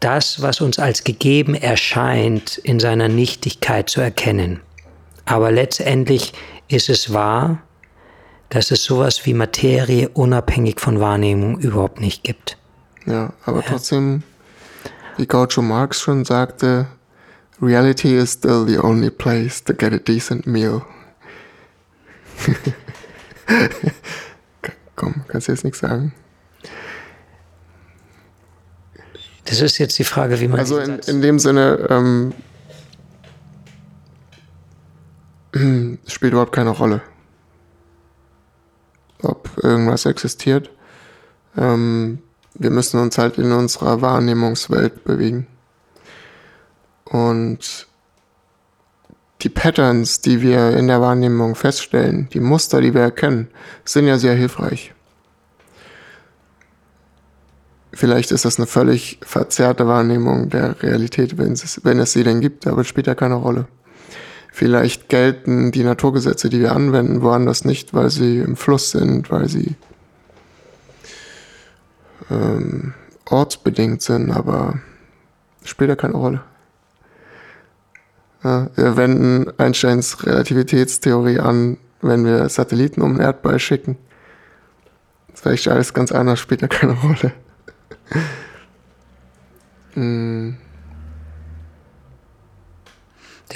das, was uns als gegeben erscheint, in seiner Nichtigkeit zu erkennen. Aber letztendlich ist es wahr, dass es sowas wie Materie unabhängig von Wahrnehmung überhaupt nicht gibt. Ja, aber trotzdem, wie Groucho Marx schon sagte, Reality is still the only place to get a decent meal. [laughs] Komm, kannst du jetzt nichts sagen? Das ist jetzt die Frage, wie man. Also in, in dem Sinne ähm, [clears throat] spielt überhaupt keine Rolle, ob irgendwas existiert. Ähm, wir müssen uns halt in unserer Wahrnehmungswelt bewegen. Und die Patterns, die wir in der Wahrnehmung feststellen, die Muster, die wir erkennen, sind ja sehr hilfreich. Vielleicht ist das eine völlig verzerrte Wahrnehmung der Realität, wenn es, wenn es sie denn gibt, aber spielt ja keine Rolle. Vielleicht gelten die Naturgesetze, die wir anwenden, woanders nicht, weil sie im Fluss sind, weil sie ähm, ortsbedingt sind, aber spielt ja keine Rolle. Ja, wir wenden Einsteins Relativitätstheorie an, wenn wir Satelliten um den Erdball schicken. Das ist vielleicht alles ganz anders, spielt ja keine Rolle. Den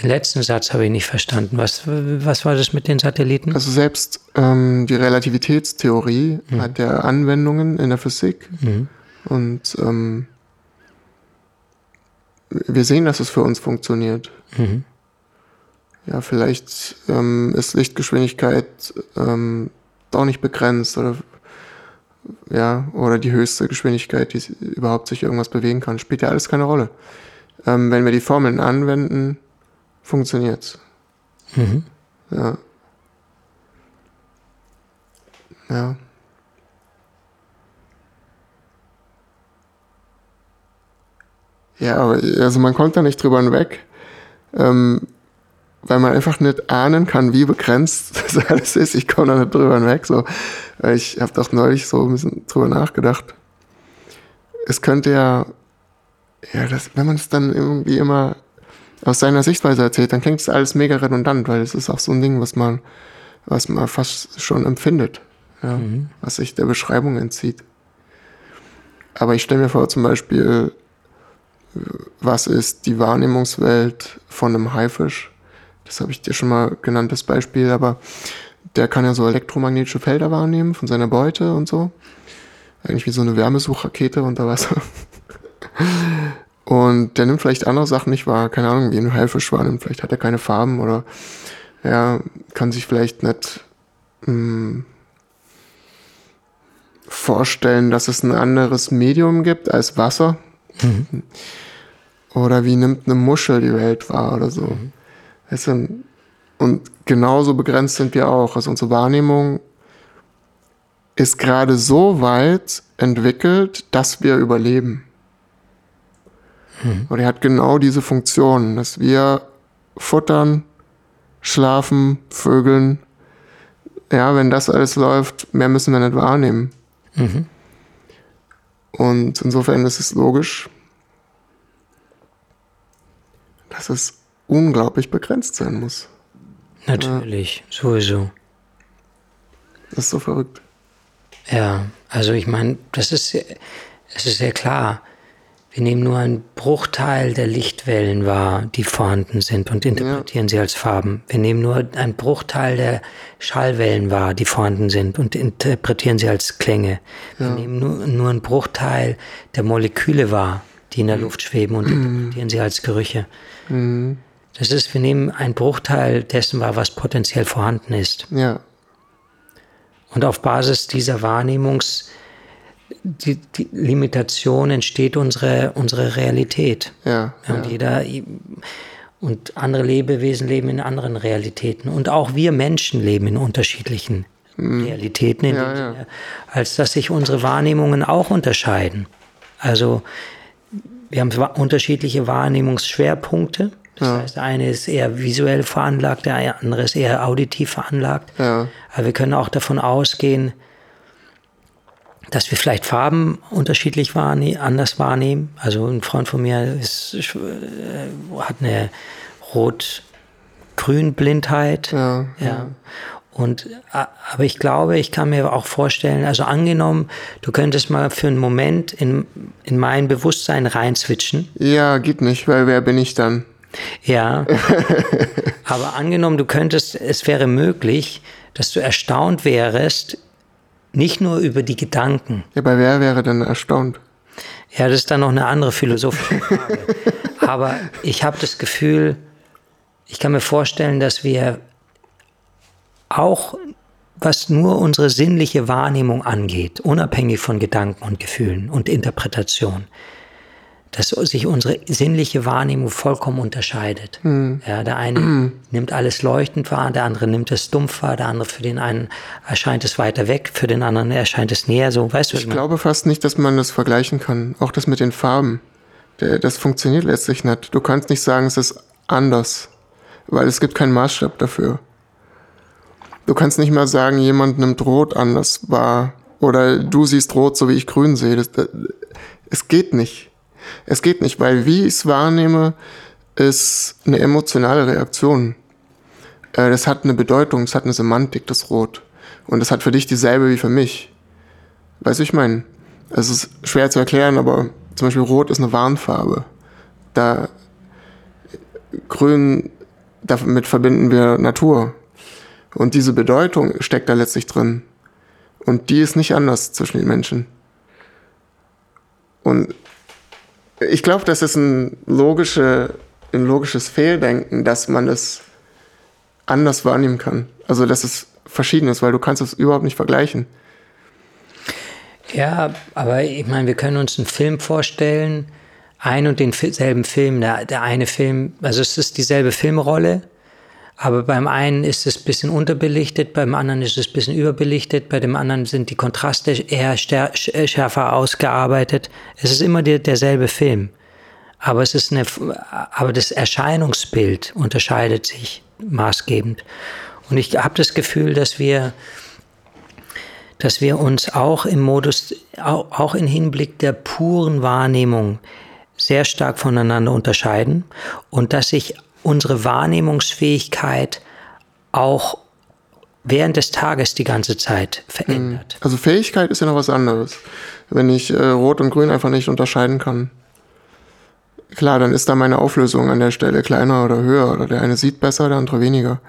letzten Satz habe ich nicht verstanden. Was, was war das mit den Satelliten? Also selbst ähm, die Relativitätstheorie mhm. hat ja Anwendungen in der Physik. Mhm. Und ähm, wir sehen, dass es für uns funktioniert. Mhm. Ja, vielleicht ähm, ist Lichtgeschwindigkeit ähm, doch nicht begrenzt oder ja, oder die höchste Geschwindigkeit, die überhaupt sich irgendwas bewegen kann, spielt ja alles keine Rolle. Ähm, wenn wir die Formeln anwenden, funktioniert's. Mhm. Ja. Ja. Ja, aber also man kommt da nicht drüber hinweg, ähm, weil man einfach nicht ahnen kann, wie begrenzt [laughs] das alles ist. Ich komme da nicht drüber hinweg. So. Ich habe doch neulich so ein bisschen drüber nachgedacht. Es könnte ja, ja, das, wenn man es dann irgendwie immer aus seiner Sichtweise erzählt, dann klingt es alles mega redundant, weil es ist auch so ein Ding, was man, was man fast schon empfindet, ja, mhm. was sich der Beschreibung entzieht. Aber ich stelle mir vor, zum Beispiel, was ist die Wahrnehmungswelt von einem Haifisch? Das habe ich dir schon mal genannt, das Beispiel, aber der kann ja so elektromagnetische Felder wahrnehmen von seiner Beute und so. Eigentlich wie so eine Wärmesuchrakete unter Wasser. Und der nimmt vielleicht andere Sachen nicht wahr, keine Ahnung, wie ein Haifisch wahrnimmt. Vielleicht hat er keine Farben oder ja, kann sich vielleicht nicht mh, hm, vorstellen, dass es ein anderes Medium gibt als Wasser. Mhm. Oder wie nimmt eine Muschel die Welt wahr oder so. Mhm. Weißt du, und genauso begrenzt sind wir auch. Also unsere Wahrnehmung ist gerade so weit entwickelt, dass wir überleben. Mhm. Und er hat genau diese Funktion, dass wir futtern, schlafen, vögeln. Ja, wenn das alles läuft, mehr müssen wir nicht wahrnehmen. Mhm. Und insofern ist es logisch, dass es unglaublich begrenzt sein muss. Natürlich, ja. sowieso. Das ist so verrückt. Ja, also ich meine, das ist, es ist sehr klar. Wir nehmen nur einen Bruchteil der Lichtwellen wahr, die vorhanden sind und interpretieren ja. sie als Farben. Wir nehmen nur einen Bruchteil der Schallwellen wahr, die vorhanden sind und interpretieren sie als Klänge. Ja. Wir nehmen nur, nur einen Bruchteil der Moleküle wahr, die in der Luft schweben und interpretieren sie als Gerüche. Mhm. Das ist, wir nehmen einen Bruchteil dessen wahr, was potenziell vorhanden ist. Ja. Und auf Basis dieser Wahrnehmungs- die, die Limitation entsteht unsere, unsere Realität. Ja, und ja. jeder und andere Lebewesen leben in anderen Realitäten. Und auch wir Menschen leben in unterschiedlichen mhm. Realitäten, in ja, ja. als dass sich unsere Wahrnehmungen auch unterscheiden. Also wir haben unterschiedliche Wahrnehmungsschwerpunkte. Das ja. heißt, der eine ist eher visuell veranlagt, der andere ist eher auditiv veranlagt. Ja. Aber wir können auch davon ausgehen, dass wir vielleicht Farben unterschiedlich wahrne anders wahrnehmen. Also ein Freund von mir ist, äh, hat eine Rot-Grün-Blindheit. Ja, ja. ja. Und, aber ich glaube, ich kann mir auch vorstellen, also angenommen, du könntest mal für einen Moment in, in mein Bewusstsein reinswitchen. Ja, geht nicht, weil wer bin ich dann? Ja. [laughs] aber angenommen, du könntest, es wäre möglich, dass du erstaunt wärst, nicht nur über die Gedanken. Ja, aber wer wäre denn erstaunt? Ja, das ist dann noch eine andere philosophische Frage. [laughs] aber ich habe das Gefühl, ich kann mir vorstellen, dass wir auch, was nur unsere sinnliche Wahrnehmung angeht, unabhängig von Gedanken und Gefühlen und Interpretation, dass sich unsere sinnliche Wahrnehmung vollkommen unterscheidet. Mhm. Ja, der eine mhm. nimmt alles leuchtend wahr, der andere nimmt es dumpf wahr, der andere für den einen erscheint es weiter weg, für den anderen erscheint es näher, so weißt du. Ich glaube fast nicht, dass man das vergleichen kann. Auch das mit den Farben. Das funktioniert letztlich nicht. Du kannst nicht sagen, es ist anders, weil es gibt keinen Maßstab dafür. Du kannst nicht mal sagen, jemand nimmt Rot anders wahr oder du siehst Rot, so wie ich Grün sehe. Das, das, es geht nicht. Es geht nicht, weil wie ich es wahrnehme, ist eine emotionale Reaktion. Äh, das hat eine Bedeutung, es hat eine Semantik, das Rot. Und das hat für dich dieselbe wie für mich. Weißt du, ich meine? Es ist schwer zu erklären, aber zum Beispiel Rot ist eine Warnfarbe. Da Grün, damit verbinden wir Natur. Und diese Bedeutung steckt da letztlich drin. Und die ist nicht anders zwischen den Menschen. Und ich glaube, das ist ein, logische, ein logisches Fehldenken, dass man es anders wahrnehmen kann. Also, dass es verschieden ist, weil du kannst es überhaupt nicht vergleichen. Ja, aber ich meine, wir können uns einen Film vorstellen, ein und denselben Film. Der, der eine Film, also es ist dieselbe Filmrolle, aber beim einen ist es ein bisschen unterbelichtet, beim anderen ist es ein bisschen überbelichtet, bei dem anderen sind die Kontraste eher schärfer ausgearbeitet. Es ist immer der, derselbe Film. Aber es ist eine, aber das Erscheinungsbild unterscheidet sich maßgebend. Und ich habe das Gefühl, dass wir, dass wir uns auch im Modus, auch, auch im Hinblick der puren Wahrnehmung sehr stark voneinander unterscheiden und dass sich unsere Wahrnehmungsfähigkeit auch während des Tages die ganze Zeit verändert. Mhm. Also Fähigkeit ist ja noch was anderes. Wenn ich äh, Rot und Grün einfach nicht unterscheiden kann. Klar, dann ist da meine Auflösung an der Stelle kleiner oder höher oder der eine sieht besser, der andere weniger.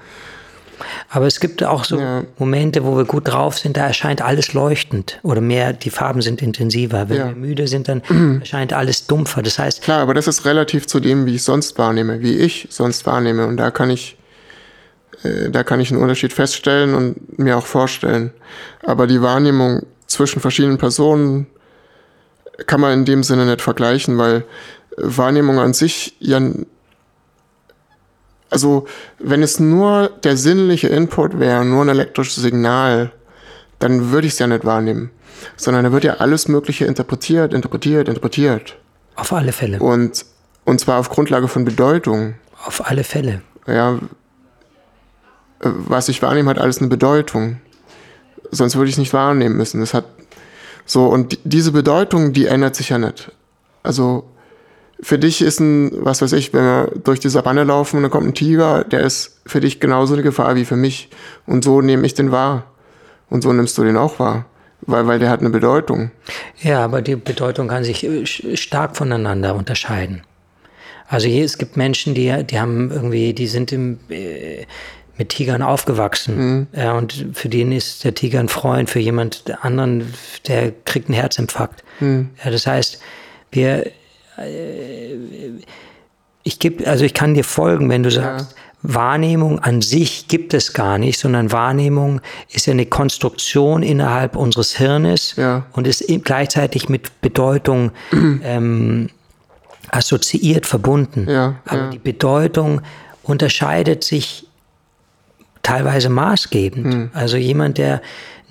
Aber es gibt auch so ja. Momente, wo wir gut drauf sind, da erscheint alles leuchtend oder mehr, die Farben sind intensiver. Wenn ja. wir müde sind, dann [clears throat] erscheint alles dumpfer. Das heißt. Klar, aber das ist relativ zu dem, wie ich sonst wahrnehme, wie ich sonst wahrnehme. Und da kann ich, äh, da kann ich einen Unterschied feststellen und mir auch vorstellen. Aber die Wahrnehmung zwischen verschiedenen Personen kann man in dem Sinne nicht vergleichen, weil Wahrnehmung an sich ja also wenn es nur der sinnliche Input wäre, nur ein elektrisches Signal, dann würde ich es ja nicht wahrnehmen. Sondern da wird ja alles Mögliche interpretiert, interpretiert, interpretiert. Auf alle Fälle. Und, und zwar auf Grundlage von Bedeutung. Auf alle Fälle. Ja, was ich wahrnehme, hat alles eine Bedeutung. Sonst würde ich es nicht wahrnehmen müssen. Das hat so, und diese Bedeutung, die ändert sich ja nicht. Also für dich ist ein, was weiß ich, wenn wir durch die Savanne laufen und dann kommt ein Tiger, der ist für dich genauso eine Gefahr wie für mich. Und so nehme ich den wahr. Und so nimmst du den auch wahr. Weil, weil der hat eine Bedeutung. Ja, aber die Bedeutung kann sich äh, stark voneinander unterscheiden. Also hier, es gibt Menschen, die, die haben irgendwie, die sind im, äh, mit Tigern aufgewachsen. Mhm. Ja, und für den ist der Tiger ein Freund, für jemand anderen, der kriegt einen Herzinfarkt. Mhm. Ja, das heißt, wir, ich gebe, also ich kann dir folgen, wenn du sagst, ja. Wahrnehmung an sich gibt es gar nicht, sondern Wahrnehmung ist ja eine Konstruktion innerhalb unseres Hirnes ja. und ist gleichzeitig mit Bedeutung [clears throat] ähm, assoziiert, verbunden. Ja, Aber die Bedeutung unterscheidet sich teilweise maßgebend. Hm. Also jemand, der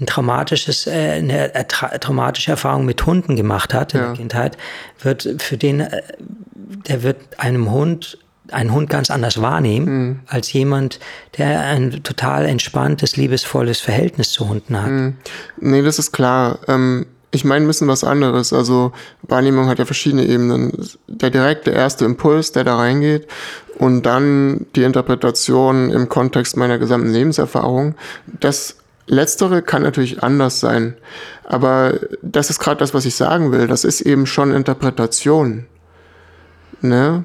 ein traumatisches, äh, eine traumatische Erfahrung mit Hunden gemacht hat in ja. der Kindheit, wird für den, äh, der wird einem Hund einen Hund ganz anders wahrnehmen mhm. als jemand, der ein total entspanntes, liebesvolles Verhältnis zu Hunden hat. Mhm. Nee, das ist klar. Ähm, ich meine ein bisschen was anderes. Also Wahrnehmung hat ja verschiedene Ebenen. Der direkte erste Impuls, der da reingeht und dann die Interpretation im Kontext meiner gesamten Lebenserfahrung, das Letztere kann natürlich anders sein, aber das ist gerade das, was ich sagen will. Das ist eben schon Interpretation, ne?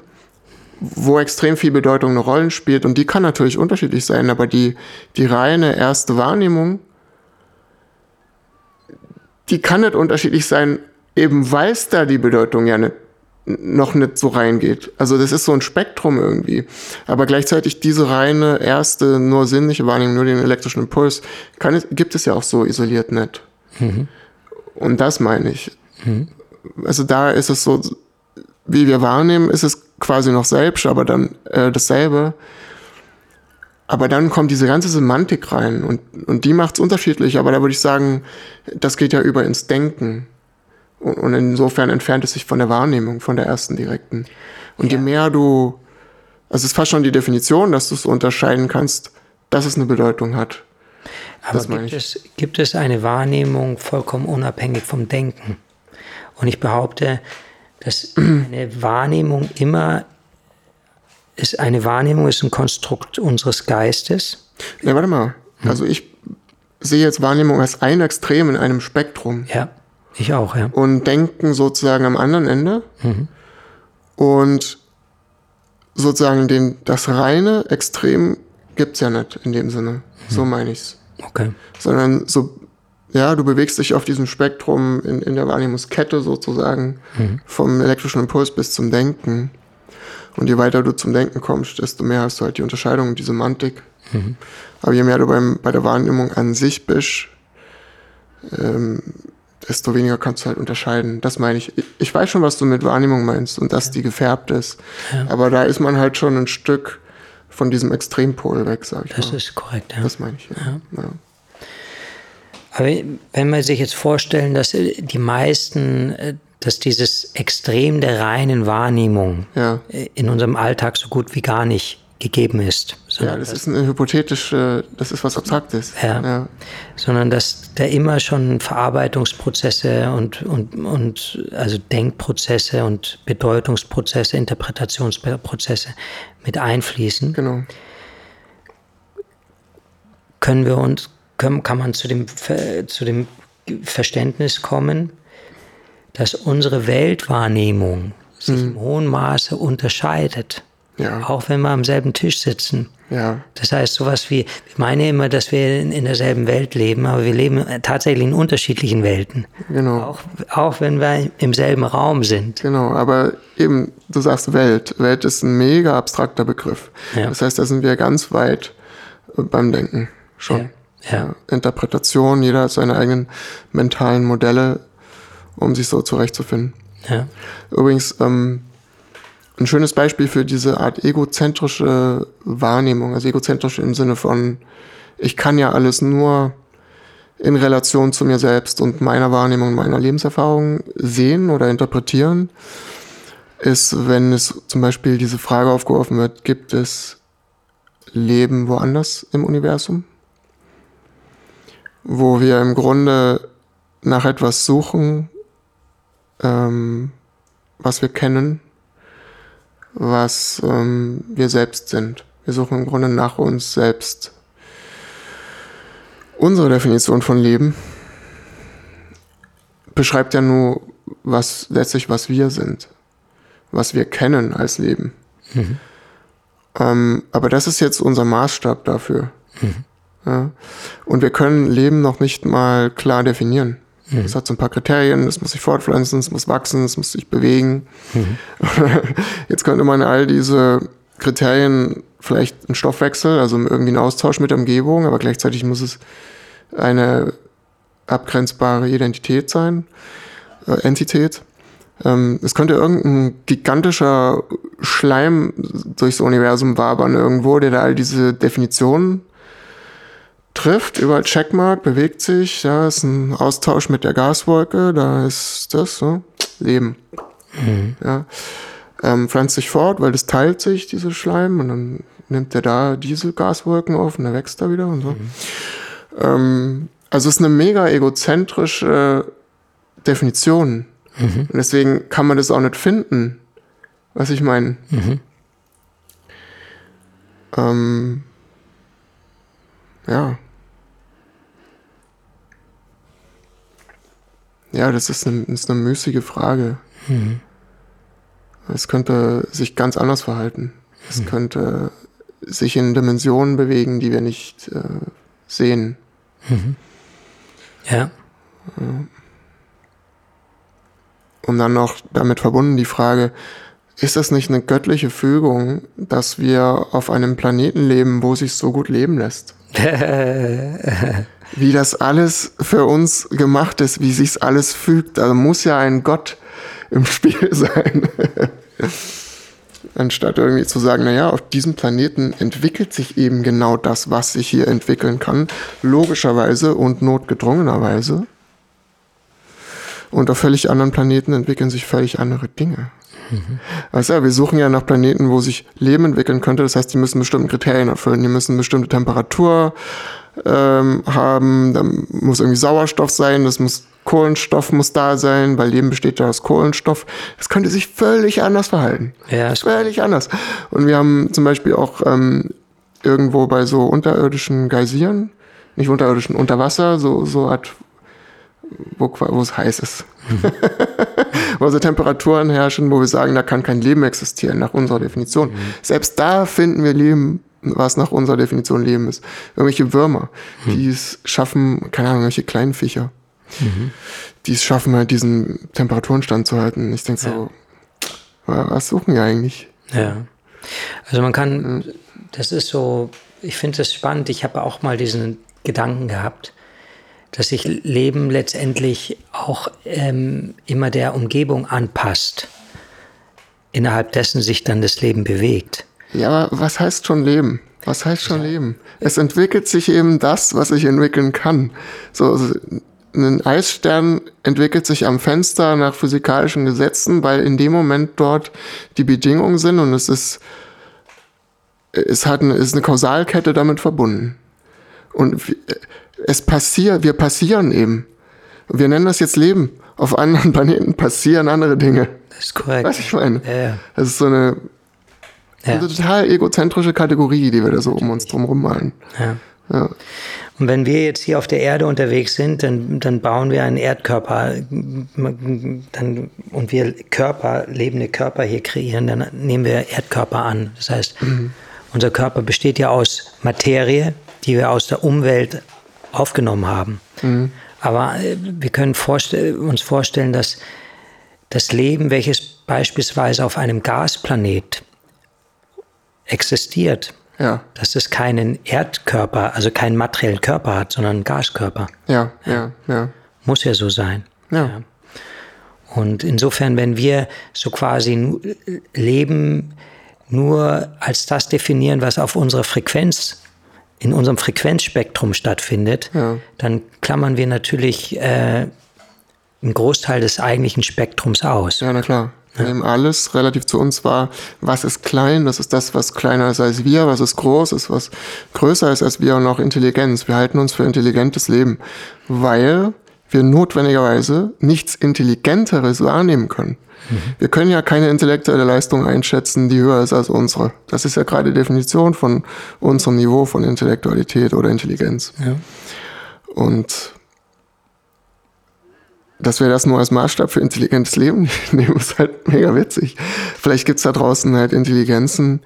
wo extrem viel Bedeutung eine Rolle spielt und die kann natürlich unterschiedlich sein, aber die, die reine erste Wahrnehmung, die kann nicht unterschiedlich sein, eben weil es da die Bedeutung ja nicht noch nicht so reingeht. Also das ist so ein Spektrum irgendwie. Aber gleichzeitig diese reine erste, nur sinnliche Wahrnehmung, nur den elektrischen Impuls, kann gibt es ja auch so isoliert nicht. Mhm. Und das meine ich. Mhm. Also da ist es so, wie wir wahrnehmen, ist es quasi noch selbst, aber dann äh, dasselbe. Aber dann kommt diese ganze Semantik rein und, und die macht es unterschiedlich. Aber da würde ich sagen, das geht ja über ins Denken. Und insofern entfernt es sich von der Wahrnehmung, von der ersten direkten. Und ja. je mehr du, also es ist fast schon die Definition, dass du es unterscheiden kannst, dass es eine Bedeutung hat. Aber gibt es, gibt es eine Wahrnehmung vollkommen unabhängig vom Denken? Und ich behaupte, dass [clears throat] eine Wahrnehmung immer ist, eine Wahrnehmung ist ein Konstrukt unseres Geistes. Ja, warte mal. Hm. Also ich sehe jetzt Wahrnehmung als ein Extrem in einem Spektrum. Ja. Ich auch, ja. Und denken sozusagen am anderen Ende. Mhm. Und sozusagen den, das reine Extrem gibt es ja nicht in dem Sinne. Mhm. So meine ich es. Okay. Sondern so, ja, du bewegst dich auf diesem Spektrum in, in der Wahrnehmungskette sozusagen, mhm. vom elektrischen Impuls bis zum Denken. Und je weiter du zum Denken kommst, desto mehr hast du halt die Unterscheidung und die Semantik. Mhm. Aber je mehr du beim, bei der Wahrnehmung an sich bist, ähm, desto weniger kannst du halt unterscheiden. Das meine ich. Ich weiß schon, was du mit Wahrnehmung meinst und dass die gefärbt ist. Ja. Aber da ist man halt schon ein Stück von diesem Extrempol weg, sag ich das mal. Das ist korrekt, ja. Das meine ich, ja. ja. Aber wenn man sich jetzt vorstellen, dass die meisten, äh, dass dieses Extrem der reinen Wahrnehmung ja. Äh, in unserem Alltag so gut wie gar nicht gegeben ist. Ja, das ist eine hypothetische, das ist was Abstraktes. Ja. ja. Sondern dass da immer schon Verarbeitungsprozesse und, und, und also Denkprozesse und Bedeutungsprozesse, Interpretationsprozesse mit einfließen. Genau. Können wir uns können, kann man zu dem, zu dem Verständnis kommen, dass unsere Weltwahrnehmung sich mhm. im hohen Maße unterscheidet. Ja. Auch wenn wir am selben Tisch sitzen. Ja. Das heißt, sowas wie, ich meine immer, dass wir in, in derselben Welt leben, aber wir leben tatsächlich in unterschiedlichen Welten. Genau. Auch, auch wenn wir im selben Raum sind. Genau, aber eben, du sagst Welt. Welt ist ein mega abstrakter Begriff. Ja. Das heißt, da sind wir ganz weit beim Denken schon. Ja ja. Interpretation, jeder hat seine eigenen mentalen Modelle, um sich so zurechtzufinden. Ja. Übrigens, ähm, ein schönes Beispiel für diese Art egozentrische Wahrnehmung, also egozentrisch im Sinne von, ich kann ja alles nur in Relation zu mir selbst und meiner Wahrnehmung, meiner Lebenserfahrung sehen oder interpretieren, ist, wenn es zum Beispiel diese Frage aufgeworfen wird, gibt es Leben woanders im Universum? wo wir im Grunde nach etwas suchen, ähm, was wir kennen, was ähm, wir selbst sind. Wir suchen im Grunde nach uns selbst. Unsere Definition von Leben beschreibt ja nur, was letztlich was wir sind, was wir kennen als Leben. Mhm. Ähm, aber das ist jetzt unser Maßstab dafür. Mhm. Ja. Und wir können Leben noch nicht mal klar definieren. Mhm. Es hat so ein paar Kriterien, es muss sich fortpflanzen, es muss wachsen, es muss sich bewegen. Mhm. [laughs] Jetzt könnte man all diese Kriterien vielleicht einen Stoffwechsel, also irgendwie einen Austausch mit der Umgebung, aber gleichzeitig muss es eine abgrenzbare Identität sein, äh, Entität. Ähm, es könnte irgendein gigantischer Schleim durchs Universum wabern irgendwo, der da all diese Definitionen trifft, überall Checkmark, bewegt sich, ja, ist ein Austausch mit der Gaswolke, da ist das, so, Leben. Mhm. Ja. Ähm, pflanzt sich fort, weil das teilt sich, diese Schleim, und dann nimmt er da diese Gaswolken auf und dann wächst er wieder und so. Mhm. Ähm, also es ist eine mega egozentrische Definition. Mhm. Und deswegen kann man das auch nicht finden, was ich meine. Mhm. Ähm, ja. Ja, das ist eine, ist eine müßige Frage. Mhm. Es könnte sich ganz anders verhalten. Es mhm. könnte sich in Dimensionen bewegen, die wir nicht äh, sehen. Mhm. Ja. Und dann noch damit verbunden die Frage, ist das nicht eine göttliche Fügung, dass wir auf einem Planeten leben, wo sich so gut leben lässt? [laughs] wie das alles für uns gemacht ist, wie sich's alles fügt. Also muss ja ein Gott im [laughs] Spiel sein. Anstatt irgendwie zu sagen, naja, auf diesem Planeten entwickelt sich eben genau das, was sich hier entwickeln kann, logischerweise und notgedrungenerweise. Und auf völlig anderen Planeten entwickeln sich völlig andere Dinge. Mhm. Weißt du, wir suchen ja nach Planeten, wo sich Leben entwickeln könnte. Das heißt, die müssen bestimmte Kriterien erfüllen. Die müssen bestimmte Temperatur ähm, haben. Da muss irgendwie Sauerstoff sein. Das muss Kohlenstoff muss da sein, weil Leben besteht ja aus Kohlenstoff. Das könnte sich völlig anders verhalten. Ja, völlig anders. Und wir haben zum Beispiel auch ähm, irgendwo bei so unterirdischen Geysiren, nicht unterirdischen, unter Wasser, so, so Art wo, wo es heiß ist. Mhm. [laughs] wo so Temperaturen herrschen, wo wir sagen, da kann kein Leben existieren, nach unserer Definition. Mhm. Selbst da finden wir Leben was nach unserer Definition Leben ist. Irgendwelche Würmer, hm. die es schaffen, keine Ahnung, irgendwelche kleinen Viecher, mhm. die es schaffen, halt diesen Temperaturenstand zu halten. Ich denke ja. so, was suchen wir eigentlich? Ja. Also man kann, das ist so, ich finde das spannend. Ich habe auch mal diesen Gedanken gehabt, dass sich Leben letztendlich auch ähm, immer der Umgebung anpasst, innerhalb dessen sich dann das Leben bewegt. Ja, aber was heißt schon Leben? Was heißt schon ja. Leben? Es entwickelt sich eben das, was sich entwickeln kann. So, ein Eisstern entwickelt sich am Fenster nach physikalischen Gesetzen, weil in dem Moment dort die Bedingungen sind und es ist, es hat eine, ist eine Kausalkette damit verbunden. Und es passiert, wir passieren eben. Wir nennen das jetzt Leben. Auf anderen [laughs] Planeten passieren andere Dinge. Das ist korrekt. Was ich meine? Ja, ja. Das ist so eine, ja. eine total egozentrische Kategorie, die wir da so um uns drum malen. Ja. ja. Und wenn wir jetzt hier auf der Erde unterwegs sind, dann, dann bauen wir einen Erdkörper dann, und wir Körper, lebende Körper hier kreieren, dann nehmen wir Erdkörper an. Das heißt, mhm. unser Körper besteht ja aus Materie, die wir aus der Umwelt aufgenommen haben. Mhm. Aber äh, wir können vorstell uns vorstellen, dass das Leben, welches beispielsweise auf einem Gasplanet existiert, ja. dass es keinen Erdkörper, also keinen materiellen Körper hat, sondern einen Gaskörper. Ja, ja, ja. Muss ja so sein. Ja. ja. Und insofern, wenn wir so quasi Leben nur als das definieren, was auf unserer Frequenz in unserem Frequenzspektrum stattfindet, ja. dann klammern wir natürlich äh, einen Großteil des eigentlichen Spektrums aus. Ja, na klar. Wir nehmen alles relativ zu uns wahr. Was ist klein? Das ist das, was kleiner ist als wir. Was ist groß? Ist was größer ist als wir und auch Intelligenz. Wir halten uns für intelligentes Leben, weil wir notwendigerweise nichts Intelligenteres wahrnehmen können. Wir können ja keine intellektuelle Leistung einschätzen, die höher ist als unsere. Das ist ja gerade die Definition von unserem Niveau von Intellektualität oder Intelligenz. Ja. Und dass wir das nur als Maßstab für intelligentes Leben [laughs] nehmen, ist halt mega witzig. Vielleicht gibt's da draußen halt Intelligenzen,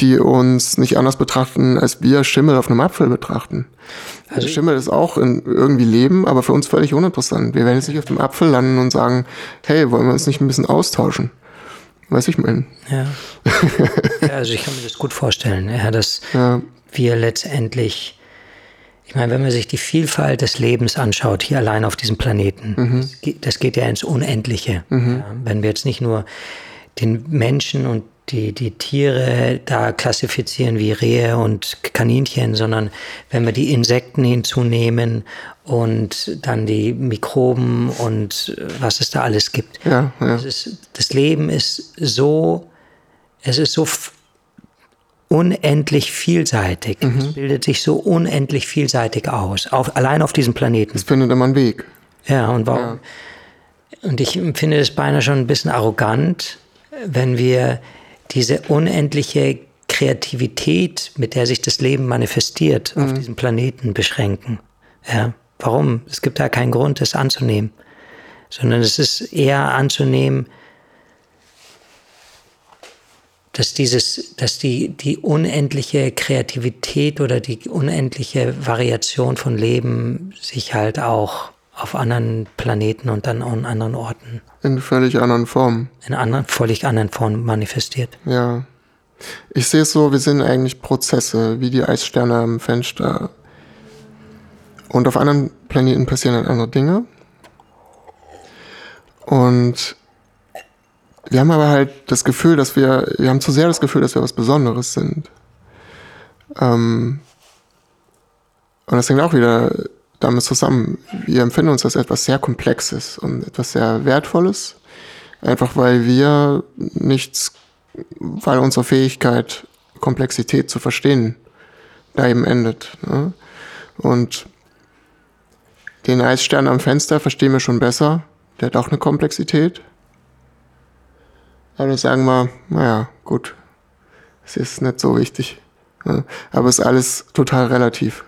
die uns nicht anders betrachten, als wir Schimmel auf einem Apfel betrachten. Also Schimmel ist auch in irgendwie Leben, aber für uns völlig uninteressant. Wir werden jetzt nicht auf dem Apfel landen und sagen, hey, wollen wir uns nicht ein bisschen austauschen? Weiß ich mein. Ja. [laughs] ja, also ich kann mir das gut vorstellen, ja, dass ja. wir letztendlich ich meine, wenn man sich die Vielfalt des Lebens anschaut, hier allein auf diesem Planeten, mhm. das, geht, das, geht, ja ins Unendliche. Mhm. Wenn wir jetzt nicht nur den Menschen und die, die Tiere da klassifizieren wie Rehe und Kaninchen, sondern wenn wir die Insekten hinzunehmen und dann die Mikroben und was es da alles gibt. Ja, ja. Das, ist, das Leben ist so, es ist so unendlich vielseitig. Mhm. Es bildet sich so unendlich vielseitig aus, auf, allein auf diesem Planeten. Es findet immer einen Weg. Ja, und warum? Ja. Und ich finde es beinahe schon ein bisschen arrogant, wenn wir diese unendliche Kreativität, mit der sich das Leben manifestiert, mhm. auf diesem Planeten beschränken. Ja, warum? Es gibt da keinen Grund, das anzunehmen, sondern es ist eher anzunehmen, dass dieses, dass die, die unendliche Kreativität oder die unendliche Variation von Leben sich halt auch auf anderen Planeten und dann an anderen Orten. In völlig anderen Formen. In anderen, völlig anderen Formen manifestiert. Ja. Ich sehe es so, wir sind eigentlich Prozesse, wie die Eissterne am Fenster. Und auf anderen Planeten passieren dann andere Dinge. Und wir haben aber halt das Gefühl, dass wir, wir haben zu sehr das Gefühl, dass wir was Besonderes sind. Ähm, und das hängt auch wieder damit zusammen. Wir empfinden uns als etwas sehr Komplexes und etwas sehr Wertvolles. Einfach weil wir nichts, weil unsere Fähigkeit, Komplexität zu verstehen, da eben endet. Ne? Und den Eisstern am Fenster verstehen wir schon besser. Der hat auch eine Komplexität. Aber sagen wir, naja, gut, es ist nicht so wichtig. Ne? Aber es ist alles total relativ.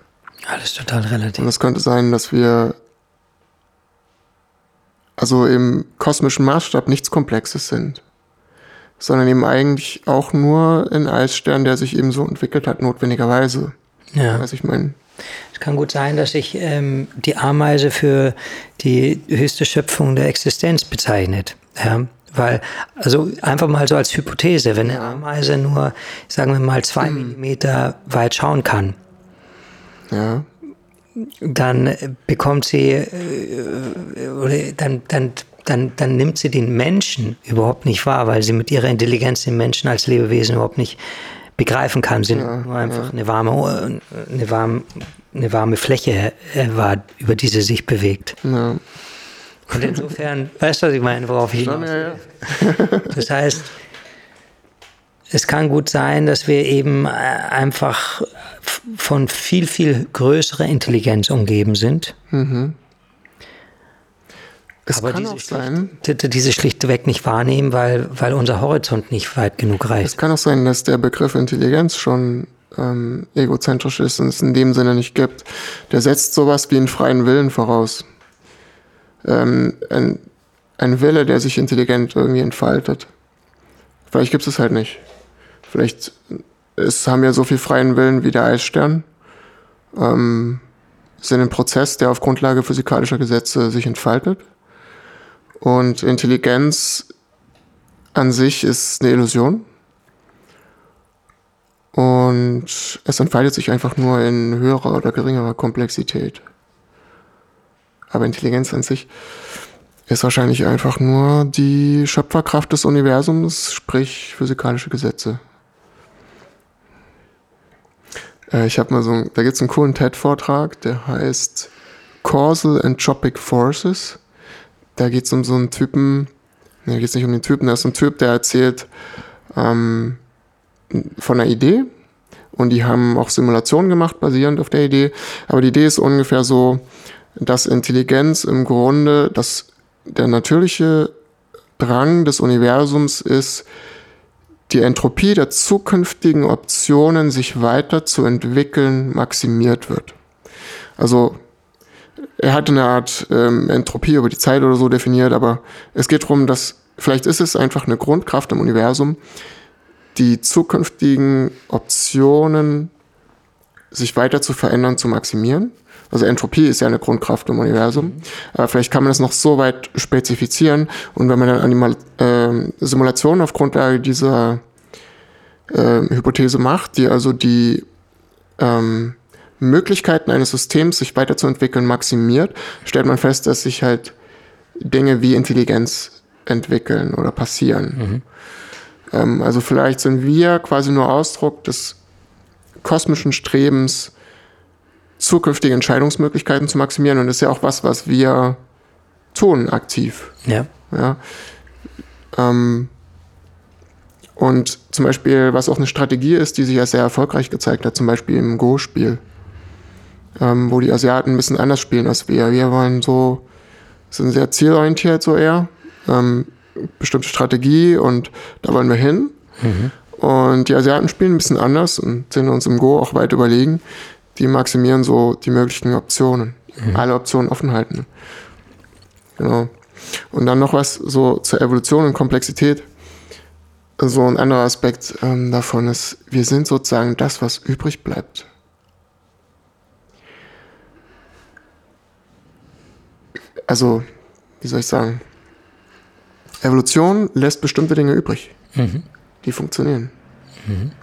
Alles total relativ. Und es könnte sein, dass wir also im kosmischen Maßstab nichts Komplexes sind. sondern eben eigentlich auch nur ein Eisstern, der sich eben so entwickelt hat, notwendigerweise. Ja. Was ich meine. Es kann gut sein, dass sich ähm, die Ameise für die höchste Schöpfung der Existenz bezeichnet. Ja? Weil, also einfach mal so als Hypothese, wenn eine Ameise nur, sagen wir mal, zwei Millimeter weit schauen kann, Ja. dann bekommt sie, äh, oder dann, dann, dann, dann nimmt sie den Menschen überhaupt nicht wahr, weil sie mit ihrer Intelligenz den Menschen als Lebewesen überhaupt nicht begreifen kann. Sie nimmt nur einfach eine warme, eine warme, eine warme Fläche äh, wahr, über die sie sich bewegt. ja. Und insofern, [laughs] weißt du, was ich meine, worauf ich hinaus ja, will? ja. Das heißt, es kann gut sein, dass wir eben äh, einfach von viel, viel größerer Intelligenz umgeben sind. Es aber kann auch sein, schlicht, die- diese schlichtweg nicht wahrnehmen, weil, weil unser Horizont nicht weit genug es reicht. kann auch sein, dass der Begriff Intelligenz schon ähm, egozentrisch ist und es in dem Sinne nicht gibt. Der setzt sowas wie einen freien Willen voraus. Ähm, ein, ein Wille, der sich intelligent irgendwie entfaltet. Vielleicht gibt es halt nicht. Vielleicht es haben wir so viel freien Willen wie der Eisstern. Ähm, sind ein Prozess, der auf Grundlage physikalischer Gesetze sich entfaltet. Und Intelligenz an sich ist eine Illusion. Und es entfaltet sich einfach nur in höherer oder geringerer Komplexität. Aber Intelligenz an sich ist wahrscheinlich einfach nur die Schöpferkraft des Universums, sprich physikalische Gesetze. Äh, ich habe mal so, da gibt es einen coolen TED-Vortrag, der heißt Causal Entropic Forces. Da geht es um so einen Typen, ne, geht es nicht um den Typen, da ist ein Typ, der erzählt ähm, von einer Idee und die haben auch Simulationen gemacht, basierend auf der Idee. Aber die Idee ist ungefähr so, dass Intelligenz im Grunde das, der natürliche Drang des Universums ist, die Entropie der zukünftigen Optionen, sich weiterzuentwickeln, maximiert wird. Also er hatte eine Art ähm, Entropie über die Zeit oder so definiert, aber es geht darum, dass vielleicht ist es einfach eine Grundkraft im Universum, die zukünftigen Optionen sich weiter zu verändern, zu maximieren. Also Entropie ist ja eine Grundkraft im Universum. Aber vielleicht kann man das noch so weit spezifizieren. Und wenn man dann Animal ähm, Simulationen auf Grundlage dieser ähm, Hypothese macht, die also die ähm, Möglichkeiten eines Systems, sich weiterzuentwickeln, maximiert, stellt man fest, dass sich halt Dinge wie Intelligenz entwickeln oder passieren. Ähm, also vielleicht sind wir quasi nur Ausdruck des kosmischen Strebens, zukünftige Entscheidungsmöglichkeiten zu maximieren. Und das ist ja auch was, was wir tun aktiv. Ja. Ja. Ähm, und zum Beispiel, was auch eine Strategie ist, die sich als sehr erfolgreich gezeigt hat, zum Beispiel im Go-Spiel, ähm, wo die Asiaten ein bisschen anders spielen als wir. Wir wollen so, sind sehr zielorientiert so eher, ähm, bestimmte Strategie und da wollen wir hin. Und die Asiaten spielen ein bisschen anders und sind uns im Go auch weit überlegen. Die maximieren so die möglichen Optionen. Alle Optionen offen halten. Genau. Und dann noch was so zur Evolution und Komplexität. So ein anderer Aspekt ähm, davon ist, wir sind sozusagen das, was übrig bleibt. Also, wie soll ich sagen? Evolution lässt bestimmte Dinge übrig, die funktionieren.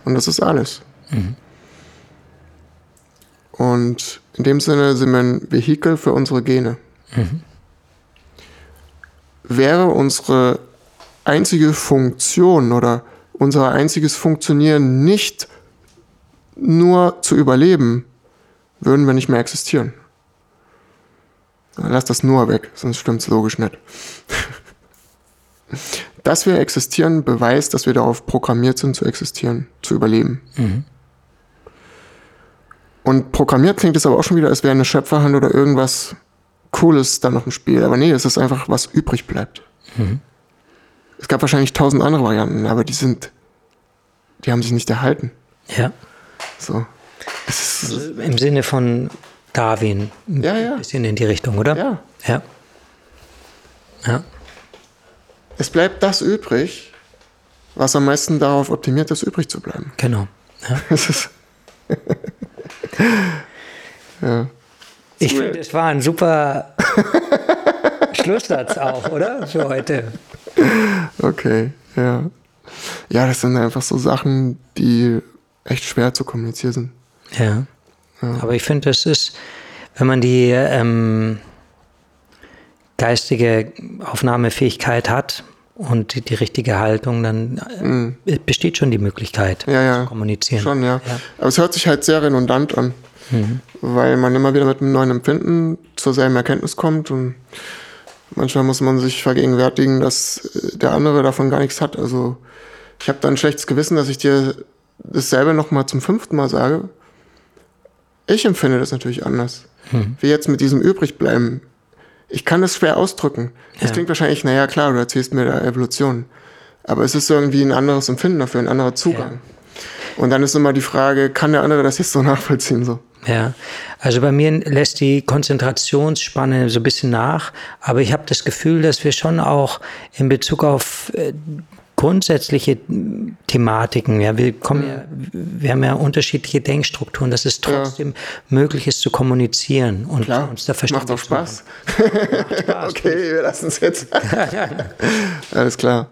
Und das ist alles. Und in dem Sinne sind wir ein Vehikel für unsere Gene. Wäre unsere einzige Funktion oder unser einziges Funktionieren nicht nur zu überleben, würden wir nicht mehr existieren. Lass das nur weg, sonst stimmt es logisch nicht. [laughs] Dass wir existieren, beweist, dass wir darauf programmiert sind zu existieren, zu überleben. Und programmiert klingt es aber auch schon wieder, als wäre eine Schöpferhand oder irgendwas Cooles da noch im Spiel. Aber nee, es ist einfach, was übrig bleibt. Es gab wahrscheinlich tausend andere Varianten, aber die sind, die haben sich nicht erhalten. Ja. So. Also Im Sinne von Darwin. Ein Ja, ja. bisschen in die Richtung, oder? Ja. Ja. Ja. es bleibt das übrig, was am meisten darauf optimiert ist, übrig zu bleiben. Genau. Ja. [laughs] Das [laughs] ja. Ich finde, es war ein super [laughs] Schlusssatz auch, oder? Für heute. Okay, ja. Ja, das sind einfach so Sachen, die echt schwer zu kommunizieren sind. Ja. ja. Aber ich finde, das ist, wenn man die ähm, geistige Aufnahmefähigkeit hat und die, die richtige Haltung, dann mm. besteht schon die Möglichkeit ja, ja. zu kommunizieren. Schon, ja. ja. Aber es hört sich halt sehr redundant an, mhm. weil man immer wieder mit einem neuen Empfinden zur selben Erkenntnis kommt und manchmal muss man sich vergegenwärtigen, dass der andere davon gar nichts hat. Also ich habe da ein schlechtes Gewissen, dass ich dir dasselbe nochmal zum fünften Mal sage. Ich empfinde das natürlich anders. Mhm. Wie jetzt mit diesem Übrigbleiben ich kann das schwer ausdrücken. Das ja. klingt wahrscheinlich, naja, klar, du erzählst mir der Evolution. Aber es ist irgendwie ein anderes Empfinden dafür, ein anderer Zugang. Ja. Und dann ist immer die Frage, kann der andere das jetzt so [laughs] nachvollziehen? So? Ja, also bei mir lässt die Konzentrationsspanne so ein bisschen nach, aber ich habe das Gefühl, dass wir schon auch in Bezug auf äh, grundsätzliche Thematiken. Ja, wir kommen ja, wir haben ja unterschiedliche Denkstrukturen, dass es trotzdem ja. möglich ist zu kommunizieren und Klar, uns da verstehen. Macht auch Spaß. Macht Spaß. [laughs] okay, wir lassen es jetzt. [laughs] Alles klar.